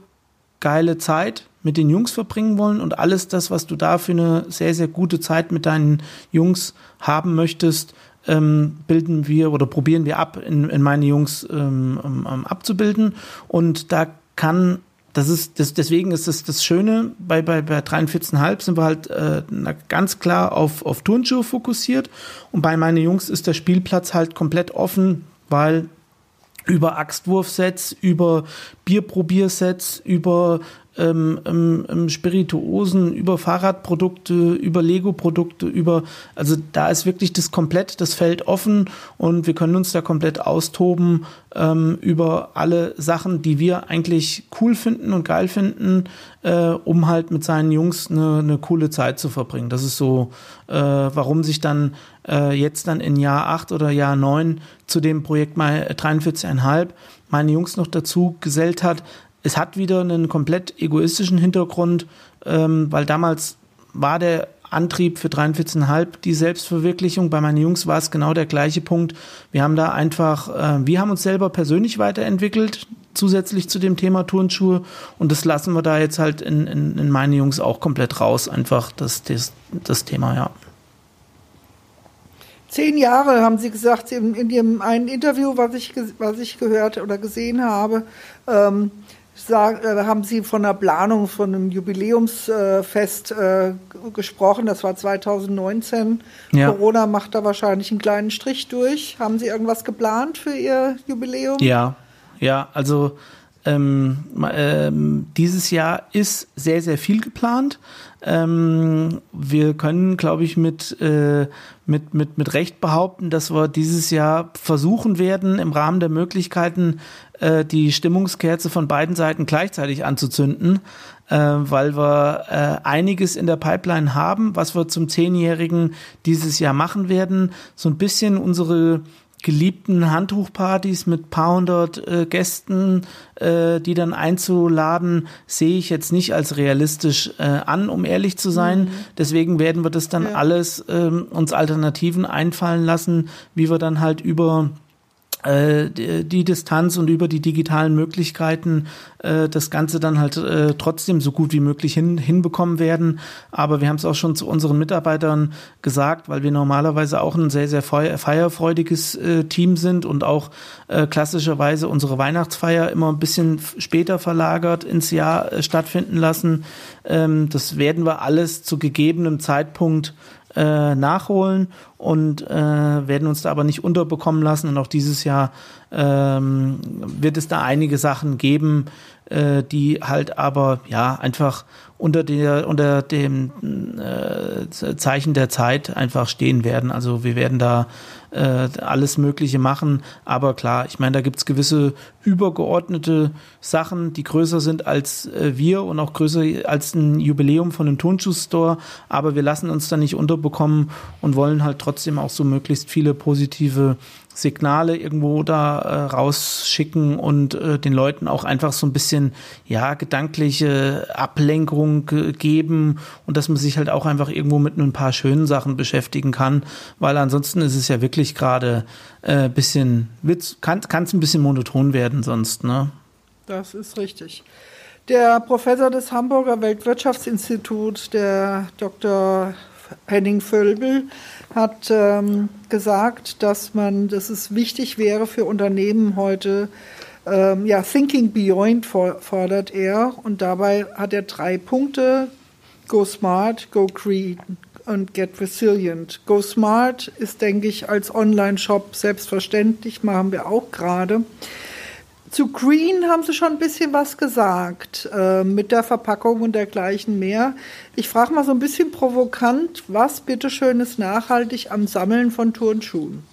geile Zeit mit den Jungs verbringen wollen und alles das, was du da für eine sehr, sehr gute Zeit mit deinen Jungs haben möchtest, ähm, bilden wir oder probieren wir ab, in, in meine Jungs ähm, ähm, abzubilden. Und da kann das ist, das, deswegen ist es das, das Schöne, bei, bei, bei 43,5 sind wir halt äh, ganz klar auf, auf Turnschuhe fokussiert und bei meinen Jungs ist der Spielplatz halt komplett offen, weil über Axtwurfsets, über Bierprobiersets, über ähm, ähm, ähm, Spirituosen, über Fahrradprodukte, über Lego-Produkte, über, also da ist wirklich das komplett das Feld offen und wir können uns da komplett austoben ähm, über alle Sachen, die wir eigentlich cool finden und geil finden, äh, um halt mit seinen Jungs eine, eine coole Zeit zu verbringen. Das ist so, äh, warum sich dann äh, jetzt dann in Jahr 8 oder Jahr 9 zu dem Projekt mal 43,5 meine Jungs noch dazu gesellt hat, es hat wieder einen komplett egoistischen Hintergrund, ähm, weil damals war der Antrieb für 43,5 die Selbstverwirklichung. Bei meinen Jungs war es genau der gleiche Punkt. Wir haben da einfach, äh, wir haben uns selber persönlich weiterentwickelt, zusätzlich zu dem Thema Turnschuhe. Und das lassen wir da jetzt halt in, in, in meine Jungs auch komplett raus, einfach das, das, das Thema, ja. Zehn Jahre haben Sie gesagt in, in Ihrem einen Interview, was ich, was ich gehört oder gesehen habe. Ähm, äh, haben Sie von der Planung von einem Jubiläumsfest äh, gesprochen. Das war 2019. Ja. Corona macht da wahrscheinlich einen kleinen Strich durch. Haben Sie irgendwas geplant für Ihr Jubiläum? Ja, ja, also ähm, ähm, dieses Jahr ist sehr, sehr viel geplant. Ähm, wir können, glaube ich, mit, äh, mit, mit, mit Recht behaupten, dass wir dieses Jahr versuchen werden, im Rahmen der Möglichkeiten äh, die Stimmungskerze von beiden Seiten gleichzeitig anzuzünden, äh, weil wir äh, einiges in der Pipeline haben, was wir zum Zehnjährigen dieses Jahr machen werden. So ein bisschen unsere geliebten Handtuchpartys mit paar hundert äh, Gästen, äh, die dann einzuladen, sehe ich jetzt nicht als realistisch äh, an, um ehrlich zu sein. Mhm. Deswegen werden wir das dann ja. alles ähm, uns Alternativen einfallen lassen, wie wir dann halt über die Distanz und über die digitalen Möglichkeiten äh, das Ganze dann halt äh, trotzdem so gut wie möglich hin, hinbekommen werden. Aber wir haben es auch schon zu unseren Mitarbeitern gesagt, weil wir normalerweise auch ein sehr, sehr feierfreudiges Team sind und auch klassischerweise unsere Weihnachtsfeier immer ein bisschen später verlagert ins Jahr stattfinden lassen. Ähm, das werden wir alles zu gegebenem Zeitpunkt äh, nachholen und äh, werden uns da aber nicht unterbekommen lassen. Und auch dieses Jahr ähm, wird es da einige Sachen geben, äh, die halt aber ja einfach unter der unter dem äh, Zeichen der Zeit einfach stehen werden. Also wir werden da äh, alles Mögliche machen. Aber klar, ich meine, da gibt's gewisse übergeordnete Sachen, die größer sind als äh, wir und auch größer als ein Jubiläum von einem Turnschuhstore. Aber wir lassen uns da nicht unterbekommen und wollen halt trotzdem auch so möglichst viele positive Signale irgendwo da äh, rausschicken und äh, den Leuten auch einfach so ein bisschen ja gedankliche Ablenkung geben und dass man sich halt auch einfach irgendwo mit ein paar schönen Sachen beschäftigen kann, weil ansonsten ist es ja wirklich gerade äh, bisschen kann es ein bisschen monoton werden sonst, ne? Das ist richtig. Der Professor des Hamburger Weltwirtschaftsinstituts, der Dr. Henning Völbel, hat ähm, gesagt, dass man, dass es wichtig wäre für Unternehmen heute, ähm, ja, Thinking Beyond fordert er und dabei hat er drei Punkte: Go Smart, Go Green und Get Resilient. Go Smart ist, denke ich, als Online-Shop selbstverständlich, machen wir auch gerade. Zu Green haben Sie schon ein bisschen was gesagt, äh, mit der Verpackung und dergleichen mehr. Ich frage mal so ein bisschen provokant, was bitteschön ist nachhaltig am Sammeln von Turnschuhen?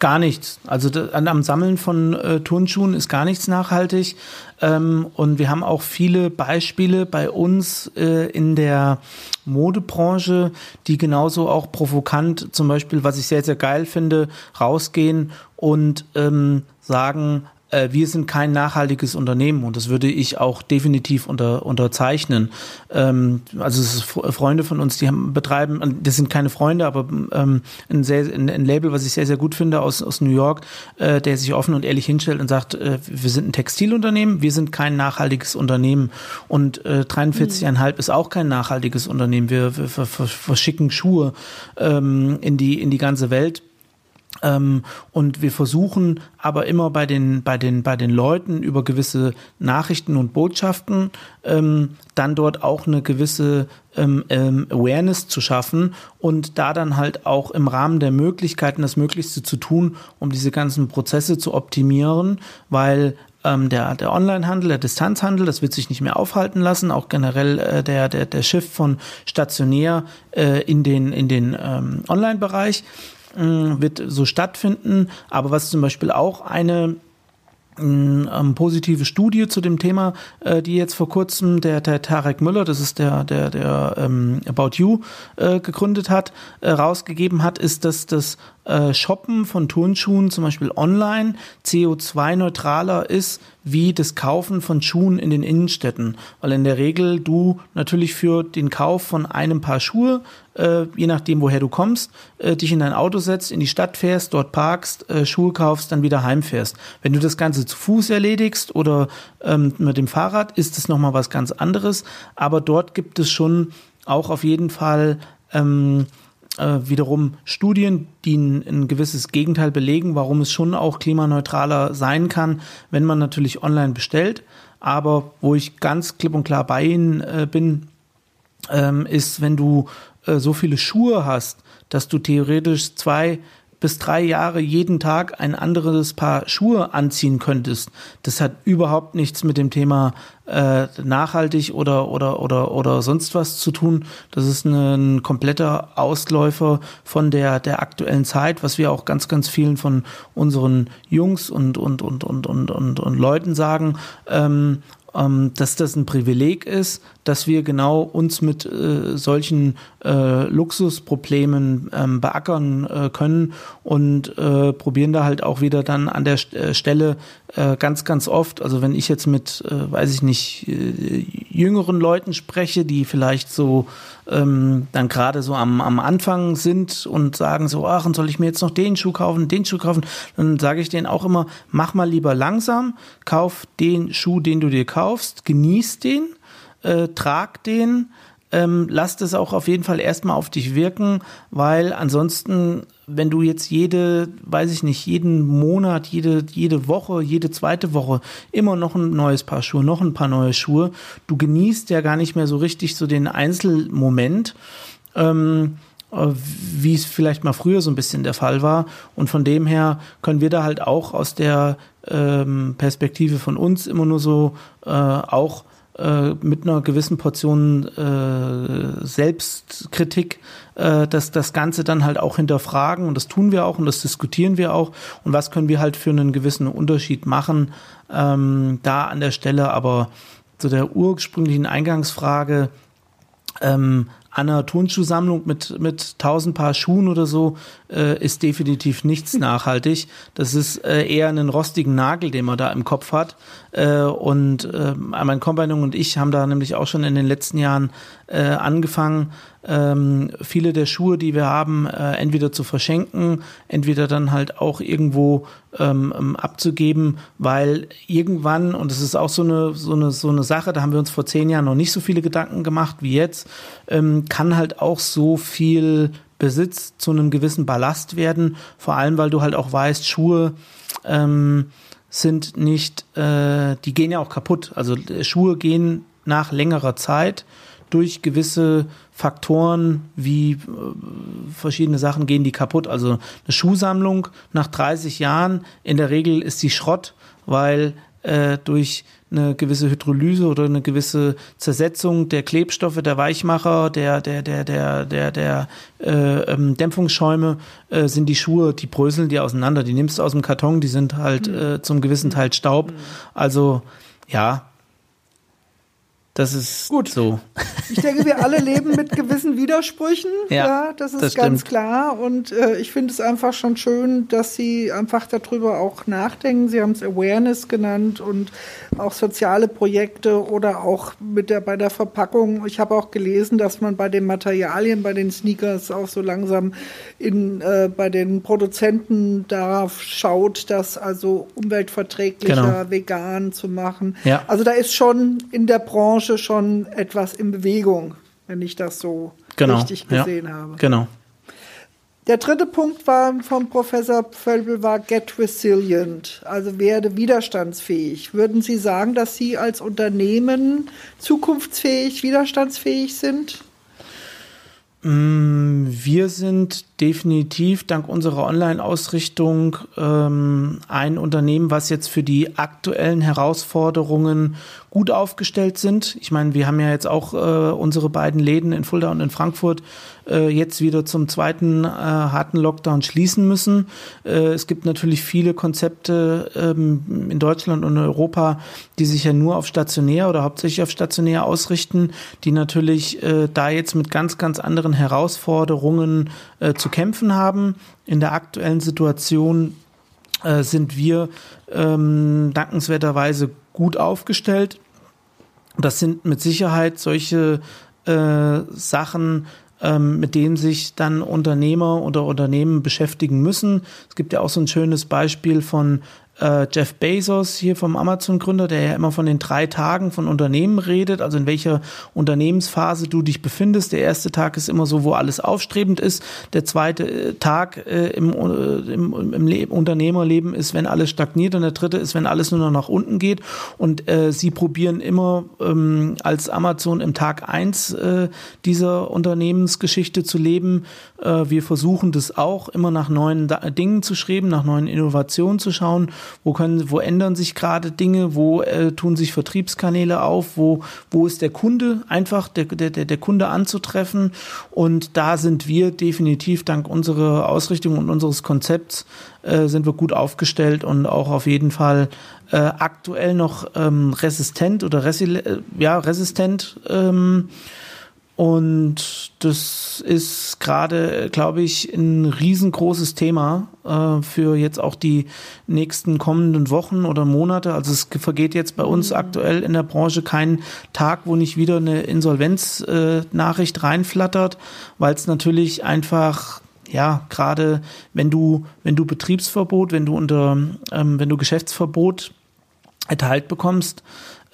Gar nichts. Also am Sammeln von äh, Turnschuhen ist gar nichts nachhaltig. Ähm, und wir haben auch viele Beispiele bei uns äh, in der Modebranche, die genauso auch provokant, zum Beispiel, was ich sehr, sehr geil finde, rausgehen und ähm, sagen, äh, wir sind kein nachhaltiges Unternehmen und das würde ich auch definitiv unter, unterzeichnen. Ähm, also es ist Freunde von uns, die haben, betreiben, das sind keine Freunde, aber ähm, ein, sehr, ein, ein, Label, was ich sehr, sehr gut finde aus, aus New York, äh, der sich offen und ehrlich hinstellt und sagt, äh, wir sind ein Textilunternehmen, wir sind kein nachhaltiges Unternehmen und äh, 43,5 mhm. ist auch kein nachhaltiges Unternehmen. Wir, wir, wir verschicken Schuhe ähm, in, die, in die ganze Welt und wir versuchen aber immer bei den, bei den, bei den Leuten über gewisse Nachrichten und Botschaften ähm, dann dort auch eine gewisse ähm, ähm, Awareness zu schaffen und da dann halt auch im Rahmen der Möglichkeiten das Möglichste zu tun, um diese ganzen Prozesse zu optimieren, weil ähm, der, der Onlinehandel, der Distanzhandel, das wird sich nicht mehr aufhalten lassen, auch generell äh, der, der, der Shift von stationär äh, in den, in den ähm, Online-Bereich. Wird so stattfinden. Aber was zum Beispiel auch eine ähm, positive Studie zu dem Thema, äh, die jetzt vor kurzem der, der Tarek Müller, das ist der, der, der ähm, About You äh, gegründet hat, äh, rausgegeben hat, ist, dass das äh, Shoppen von Turnschuhen zum Beispiel online CO2-neutraler ist wie das Kaufen von Schuhen in den Innenstädten. Weil in der Regel du natürlich für den Kauf von einem Paar Schuhe, äh, je nachdem woher du kommst, äh, dich in dein Auto setzt, in die Stadt fährst, dort parkst, äh, Schuhe kaufst, dann wieder heimfährst. Wenn du das Ganze zu Fuß erledigst oder ähm, mit dem Fahrrad, ist es nochmal was ganz anderes. Aber dort gibt es schon auch auf jeden Fall ähm, äh, wiederum Studien, die ein, ein, gewisses Gegenteil belegen, warum es schon auch klimaneutraler sein kann, wenn man natürlich online bestellt. Aber wo ich ganz klipp und klar bei Ihnen äh, bin, ähm, ist, wenn du äh, so viele Schuhe hast, dass du theoretisch zwei bis drei Jahre jeden Tag ein anderes Paar Schuhe anziehen könntest. Das hat überhaupt nichts mit dem Thema äh, nachhaltig oder oder oder oder sonst was zu tun. Das ist ein kompletter Ausläufer von der der aktuellen Zeit, was wir auch ganz ganz vielen von unseren Jungs und und und und und und, und Leuten sagen. Ähm, dass das ein Privileg ist, dass wir genau uns mit äh, solchen äh, Luxusproblemen ähm, beackern äh, können und äh, probieren da halt auch wieder dann an der äh, Stelle äh, ganz, ganz oft, also wenn ich jetzt mit, weiß ich nicht, jüngeren Leuten spreche, die vielleicht so ähm, dann gerade so am, am Anfang sind und sagen so, ach, und soll ich mir jetzt noch den Schuh kaufen, den Schuh kaufen, dann sage ich denen auch immer, mach mal lieber langsam, kauf den Schuh, den du dir kaufst, genieß den, äh, trag den, ähm, lass das auch auf jeden Fall erstmal auf dich wirken, weil ansonsten, wenn du jetzt jede, weiß ich nicht, jeden Monat, jede, jede Woche, jede zweite Woche immer noch ein neues Paar Schuhe, noch ein paar neue Schuhe, du genießt ja gar nicht mehr so richtig so den Einzelmoment. Ähm, äh, wie es vielleicht mal früher so ein bisschen der Fall war. Und von dem her können wir da halt auch aus der ähm, Perspektive von uns immer nur so äh, auch äh, mit einer gewissen Portion äh, Selbstkritik äh, das, das Ganze dann halt auch hinterfragen. Und das tun wir auch und das diskutieren wir auch. Und was können wir halt für einen gewissen Unterschied machen? Ähm, da an der Stelle, aber zu der ursprünglichen Eingangsfrage ähm, an einer Turnschuhsammlung mit, mit tausend Paar Schuhen oder so äh, ist definitiv nichts nachhaltig. Das ist äh, eher einen rostigen Nagel, den man da im Kopf hat. Äh, und äh, mein Kompagnon und ich haben da nämlich auch schon in den letzten Jahren äh, angefangen, ähm, viele der Schuhe, die wir haben, äh, entweder zu verschenken, entweder dann halt auch irgendwo ähm, ähm abzugeben, weil irgendwann, und das ist auch so eine, so, eine, so eine Sache, da haben wir uns vor zehn Jahren noch nicht so viele Gedanken gemacht wie jetzt, ähm, kann halt auch so viel Besitz zu einem gewissen Ballast werden, vor allem weil du halt auch weißt, Schuhe ähm, sind nicht, äh, die gehen ja auch kaputt. Also äh, Schuhe gehen nach längerer Zeit durch gewisse Faktoren wie äh, verschiedene Sachen gehen die kaputt. Also eine Schuhsammlung nach 30 Jahren, in der Regel ist sie Schrott, weil äh, durch eine gewisse Hydrolyse oder eine gewisse Zersetzung der Klebstoffe, der Weichmacher, der, der, der, der, der, der äh, ähm, Dämpfungsschäume äh, sind die Schuhe, die bröseln die auseinander. Die nimmst du aus dem Karton, die sind halt mhm. äh, zum gewissen Teil Staub. Mhm. Also ja, das ist gut so. Ich denke, wir alle leben mit gewissen Widersprüchen. Ja, ja das ist das ganz stimmt. klar. Und äh, ich finde es einfach schon schön, dass Sie einfach darüber auch nachdenken. Sie haben es Awareness genannt und auch soziale Projekte oder auch mit der, bei der Verpackung. Ich habe auch gelesen, dass man bei den Materialien, bei den Sneakers auch so langsam in, äh, bei den Produzenten darauf schaut, das also umweltverträglicher, genau. vegan zu machen. Ja. Also da ist schon in der Branche Branche schon etwas in Bewegung, wenn ich das so genau. richtig gesehen ja. habe. Genau. Der dritte Punkt war vom Professor Völbel war Get Resilient, also werde widerstandsfähig. Würden Sie sagen, dass Sie als Unternehmen zukunftsfähig, widerstandsfähig sind? Mm, wir sind definitiv dank unserer Online-Ausrichtung ähm, ein Unternehmen, was jetzt für die aktuellen Herausforderungen gut aufgestellt sind. Ich meine, wir haben ja jetzt auch äh, unsere beiden Läden in Fulda und in Frankfurt äh, jetzt wieder zum zweiten äh, harten Lockdown schließen müssen. Äh, es gibt natürlich viele Konzepte ähm, in Deutschland und Europa, die sich ja nur auf stationär oder hauptsächlich auf stationär ausrichten, die natürlich äh, da jetzt mit ganz, ganz anderen Herausforderungen äh, zu kämpfen haben. In der aktuellen Situation sind wir ähm, dankenswerterweise gut aufgestellt. Das sind mit Sicherheit solche äh, Sachen, ähm, mit denen sich dann Unternehmer oder Unternehmen beschäftigen müssen. Es gibt ja auch so ein schönes Beispiel von äh, Jeff Bezos hier vom Amazon-Gründer, der ja immer von den drei Tagen von Unternehmen redet, also in welcher Unternehmensphase du dich befindest. Der erste Tag ist immer so, wo alles aufstrebend ist. Der zweite äh, Tag äh, im, äh, im, im Le Unternehmerleben ist, wenn alles stagniert. Und der dritte ist, wenn alles nur noch nach unten geht. Und äh, sie probieren immer ähm, als Amazon im Tag eins äh, dieser Unternehmensgeschichte zu leben. Äh, wir versuchen das auch immer nach neuen Dingen zu schreiben, nach neuen Innovationen zu schauen wo können, wo ändern sich gerade Dinge, wo äh, tun sich Vertriebskanäle auf, wo, wo ist der Kunde einfach, der, der, der Kunde anzutreffen. Und da sind wir definitiv dank unserer Ausrichtung und unseres Konzepts äh, sind wir gut aufgestellt und auch auf jeden Fall äh, aktuell noch ähm, resistent oder resi äh, ja, resistent. Ähm, und das ist gerade, glaube ich, ein riesengroßes Thema äh, für jetzt auch die nächsten kommenden Wochen oder Monate. Also es vergeht jetzt bei uns mhm. aktuell in der Branche kein Tag, wo nicht wieder eine Insolvenznachricht äh, reinflattert, weil es natürlich einfach ja, gerade wenn du, wenn du Betriebsverbot, wenn du unter, ähm, wenn du Geschäftsverbot erteilt bekommst,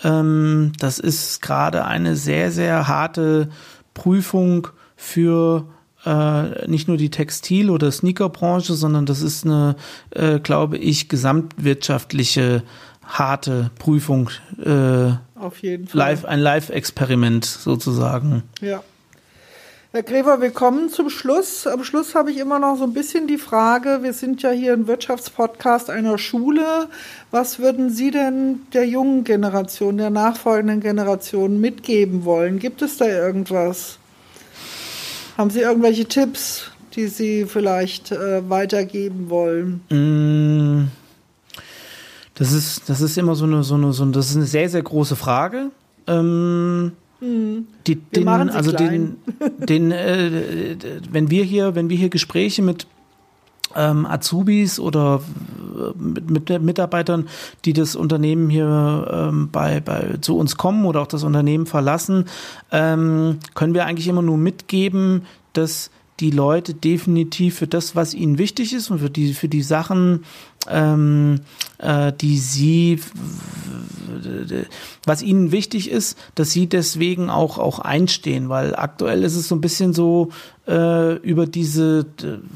ähm, das ist gerade eine sehr, sehr harte Prüfung für äh, nicht nur die Textil- oder Sneakerbranche, sondern das ist eine, äh, glaube ich, gesamtwirtschaftliche harte Prüfung. Äh, Auf jeden Fall. Live, ein Live-Experiment sozusagen. Ja. Herr Grever, wir kommen zum Schluss. Am Schluss habe ich immer noch so ein bisschen die Frage, wir sind ja hier ein Wirtschaftspodcast einer Schule. Was würden Sie denn der jungen Generation, der nachfolgenden Generation mitgeben wollen? Gibt es da irgendwas? Haben Sie irgendwelche Tipps, die Sie vielleicht äh, weitergeben wollen? Mm. Das ist, das ist immer so eine, so eine, so eine, das ist eine sehr, sehr große Frage. Ähm, die, den, also klein. den, den äh, wenn wir hier, wenn wir hier Gespräche mit ähm, Azubis oder mit, mit Mitarbeitern, die das Unternehmen hier ähm, bei, bei zu uns kommen oder auch das Unternehmen verlassen, ähm, können wir eigentlich immer nur mitgeben, dass die Leute definitiv für das, was ihnen wichtig ist und für die, für die Sachen, ähm, äh, die sie, was ihnen wichtig ist, dass sie deswegen auch, auch einstehen, weil aktuell ist es so ein bisschen so, äh, über diese,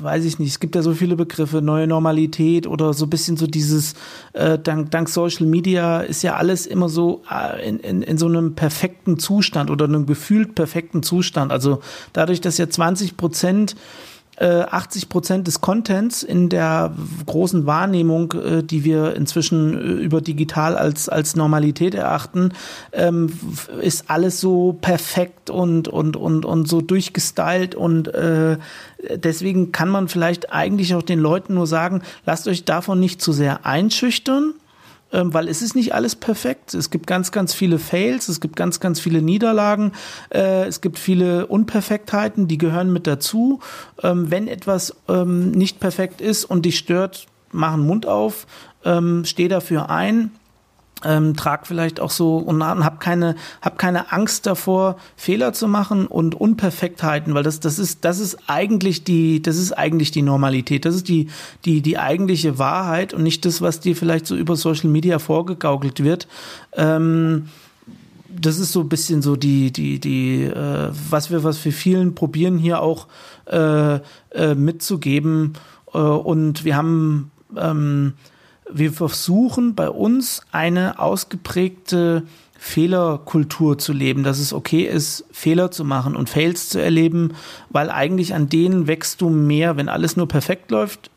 weiß ich nicht, es gibt ja so viele Begriffe, neue Normalität oder so ein bisschen so dieses, äh, dank, dank Social Media ist ja alles immer so äh, in, in, in so einem perfekten Zustand oder einem gefühlt perfekten Zustand. Also dadurch, dass ja 20 Prozent 80 äh, Prozent des Contents in der großen Wahrnehmung, äh, die wir inzwischen äh, über digital als, als Normalität erachten, ähm, ist alles so perfekt und, und, und, und so durchgestylt und deswegen kann man vielleicht eigentlich auch den Leuten nur sagen, lasst euch davon nicht zu sehr einschüchtern, weil es ist nicht alles perfekt. Es gibt ganz, ganz viele Fails, es gibt ganz, ganz viele Niederlagen, äh, es gibt viele Unperfektheiten, die gehören mit dazu. Ähm, wenn etwas ähm, nicht perfekt ist und dich stört, mach einen Mund auf, steh dafür ein ähm, trag vielleicht auch so und hab keine hab keine Angst davor Fehler zu machen und Unperfektheiten, weil das das ist das ist eigentlich die das ist eigentlich die Normalität, das ist die die die eigentliche Wahrheit und nicht das, was dir vielleicht so über Social Media vorgegaukelt wird. Ähm, das ist so ein bisschen so die die die äh, was wir was wir vielen probieren hier auch äh, äh, mitzugeben äh, und wir haben ähm, wir versuchen bei uns eine ausgeprägte Fehlerkultur zu leben, dass es okay ist, Fehler zu machen und Fails zu erleben, weil eigentlich an denen wächst du mehr, wenn alles nur perfekt läuft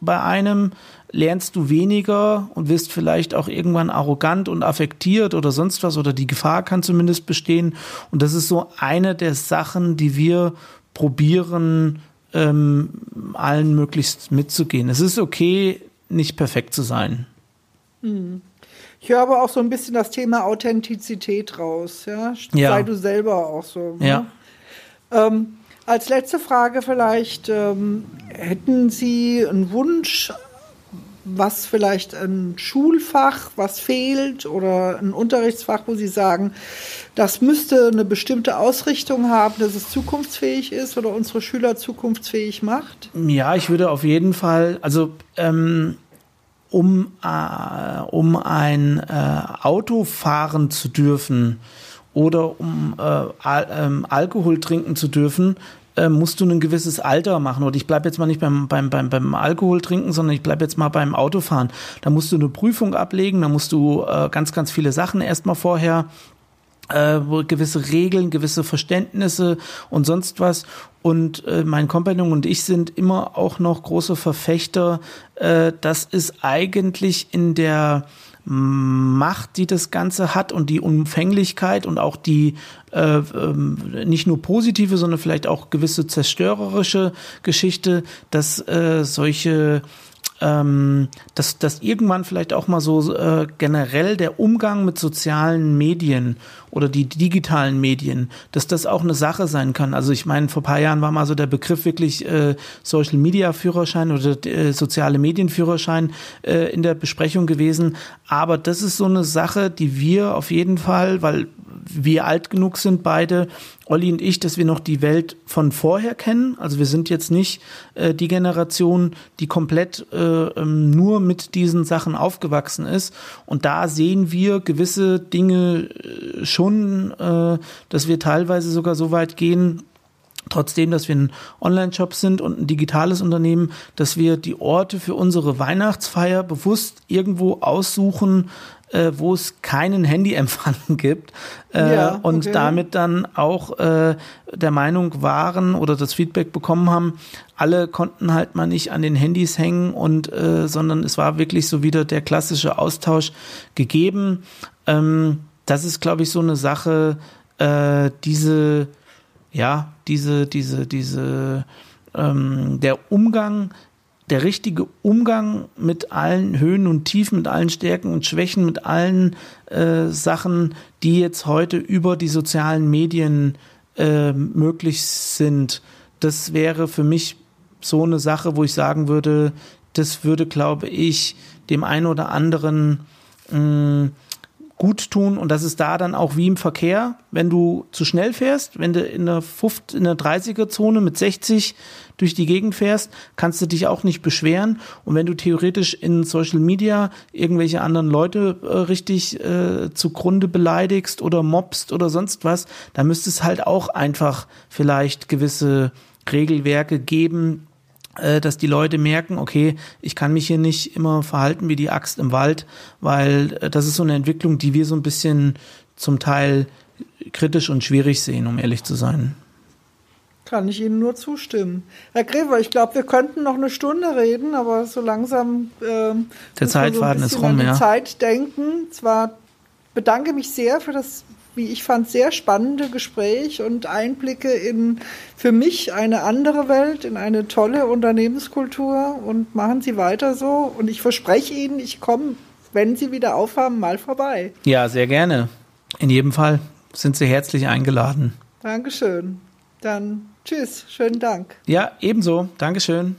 bei einem, lernst du weniger und wirst vielleicht auch irgendwann arrogant und affektiert oder sonst was oder die Gefahr kann zumindest bestehen. Und das ist so eine der Sachen, die wir probieren, ähm, allen möglichst mitzugehen. Es ist okay, nicht perfekt zu sein. Ich höre aber auch so ein bisschen das Thema Authentizität raus. Ja? ja. Sei du selber auch so. Ne? Ja. Ähm, als letzte Frage vielleicht, ähm, hätten Sie einen Wunsch was vielleicht ein Schulfach, was fehlt oder ein Unterrichtsfach, wo Sie sagen, das müsste eine bestimmte Ausrichtung haben, dass es zukunftsfähig ist oder unsere Schüler zukunftsfähig macht? Ja, ich würde auf jeden Fall, also ähm, um, äh, um ein äh, Auto fahren zu dürfen oder um äh, Al ähm, Alkohol trinken zu dürfen, äh, musst du ein gewisses Alter machen. Oder ich bleibe jetzt mal nicht beim, beim, beim, beim Alkohol trinken, sondern ich bleibe jetzt mal beim Autofahren. Da musst du eine Prüfung ablegen, da musst du äh, ganz, ganz viele Sachen erstmal vorher äh, gewisse Regeln, gewisse Verständnisse und sonst was. Und äh, mein Kompagnon und ich sind immer auch noch große Verfechter. Äh, das ist eigentlich in der Macht, die das Ganze hat und die Umfänglichkeit und auch die äh, ähm, nicht nur positive, sondern vielleicht auch gewisse zerstörerische Geschichte, dass äh, solche ähm, dass, dass irgendwann vielleicht auch mal so äh, generell der Umgang mit sozialen Medien oder die digitalen Medien, dass das auch eine Sache sein kann. Also ich meine, vor paar Jahren war mal so der Begriff wirklich äh, Social Media Führerschein oder äh, soziale Medienführerschein äh, in der Besprechung gewesen. Aber das ist so eine Sache, die wir auf jeden Fall, weil wir alt genug sind beide, Olli und ich, dass wir noch die Welt von vorher kennen. Also wir sind jetzt nicht äh, die Generation, die komplett äh, ähm, nur mit diesen Sachen aufgewachsen ist. Und da sehen wir gewisse Dinge äh, schon, äh, dass wir teilweise sogar so weit gehen, trotzdem, dass wir ein Online-Shop sind und ein digitales Unternehmen, dass wir die Orte für unsere Weihnachtsfeier bewusst irgendwo aussuchen, äh, wo es keinen Handyempfang gibt äh, ja, und okay. damit dann auch äh, der Meinung waren oder das Feedback bekommen haben, alle konnten halt mal nicht an den Handys hängen und äh, sondern es war wirklich so wieder der klassische Austausch gegeben. Ähm, das ist, glaube ich, so eine Sache, äh, diese, ja, diese, diese, diese, ähm, der Umgang der richtige Umgang mit allen Höhen und Tiefen, mit allen Stärken und Schwächen, mit allen äh, Sachen, die jetzt heute über die sozialen Medien äh, möglich sind. Das wäre für mich so eine Sache, wo ich sagen würde, das würde, glaube ich, dem einen oder anderen mh, mm, gut tun und das ist da dann auch wie im Verkehr, wenn du zu schnell fährst, wenn du in der, 50, in der 30er Zone mit 60 durch die Gegend fährst, kannst du dich auch nicht beschweren. Und wenn du theoretisch in Social Media irgendwelche anderen Leute äh, richtig äh, zugrunde beleidigst oder mobst oder sonst was, dann müsste es halt auch einfach vielleicht gewisse Regelwerke geben, dass die Leute merken, okay, ich kann mich hier nicht immer verhalten wie die Axt im Wald, weil äh, das ist so eine Entwicklung, die wir so ein bisschen zum Teil kritisch und schwierig sehen, um ehrlich zu sein. Kann ich Ihnen nur zustimmen. Herr Grever, ich glaube, wir könnten noch eine Stunde reden, aber so langsam äh, der Zeitfaden so ist rum, an ja. Zeit denken. Zwar bedanke mich sehr für das wie ich fand, sehr spannende Gespräch und Einblicke in für mich eine andere Welt, in eine tolle Unternehmenskultur und machen Sie weiter so. Und ich verspreche Ihnen, ich komme, wenn Sie wieder aufhaben, mal vorbei. Ja, sehr gerne. In jedem Fall sind Sie herzlich eingeladen. Dankeschön. Dann tschüss, schönen Dank. Ja, ebenso. Dankeschön.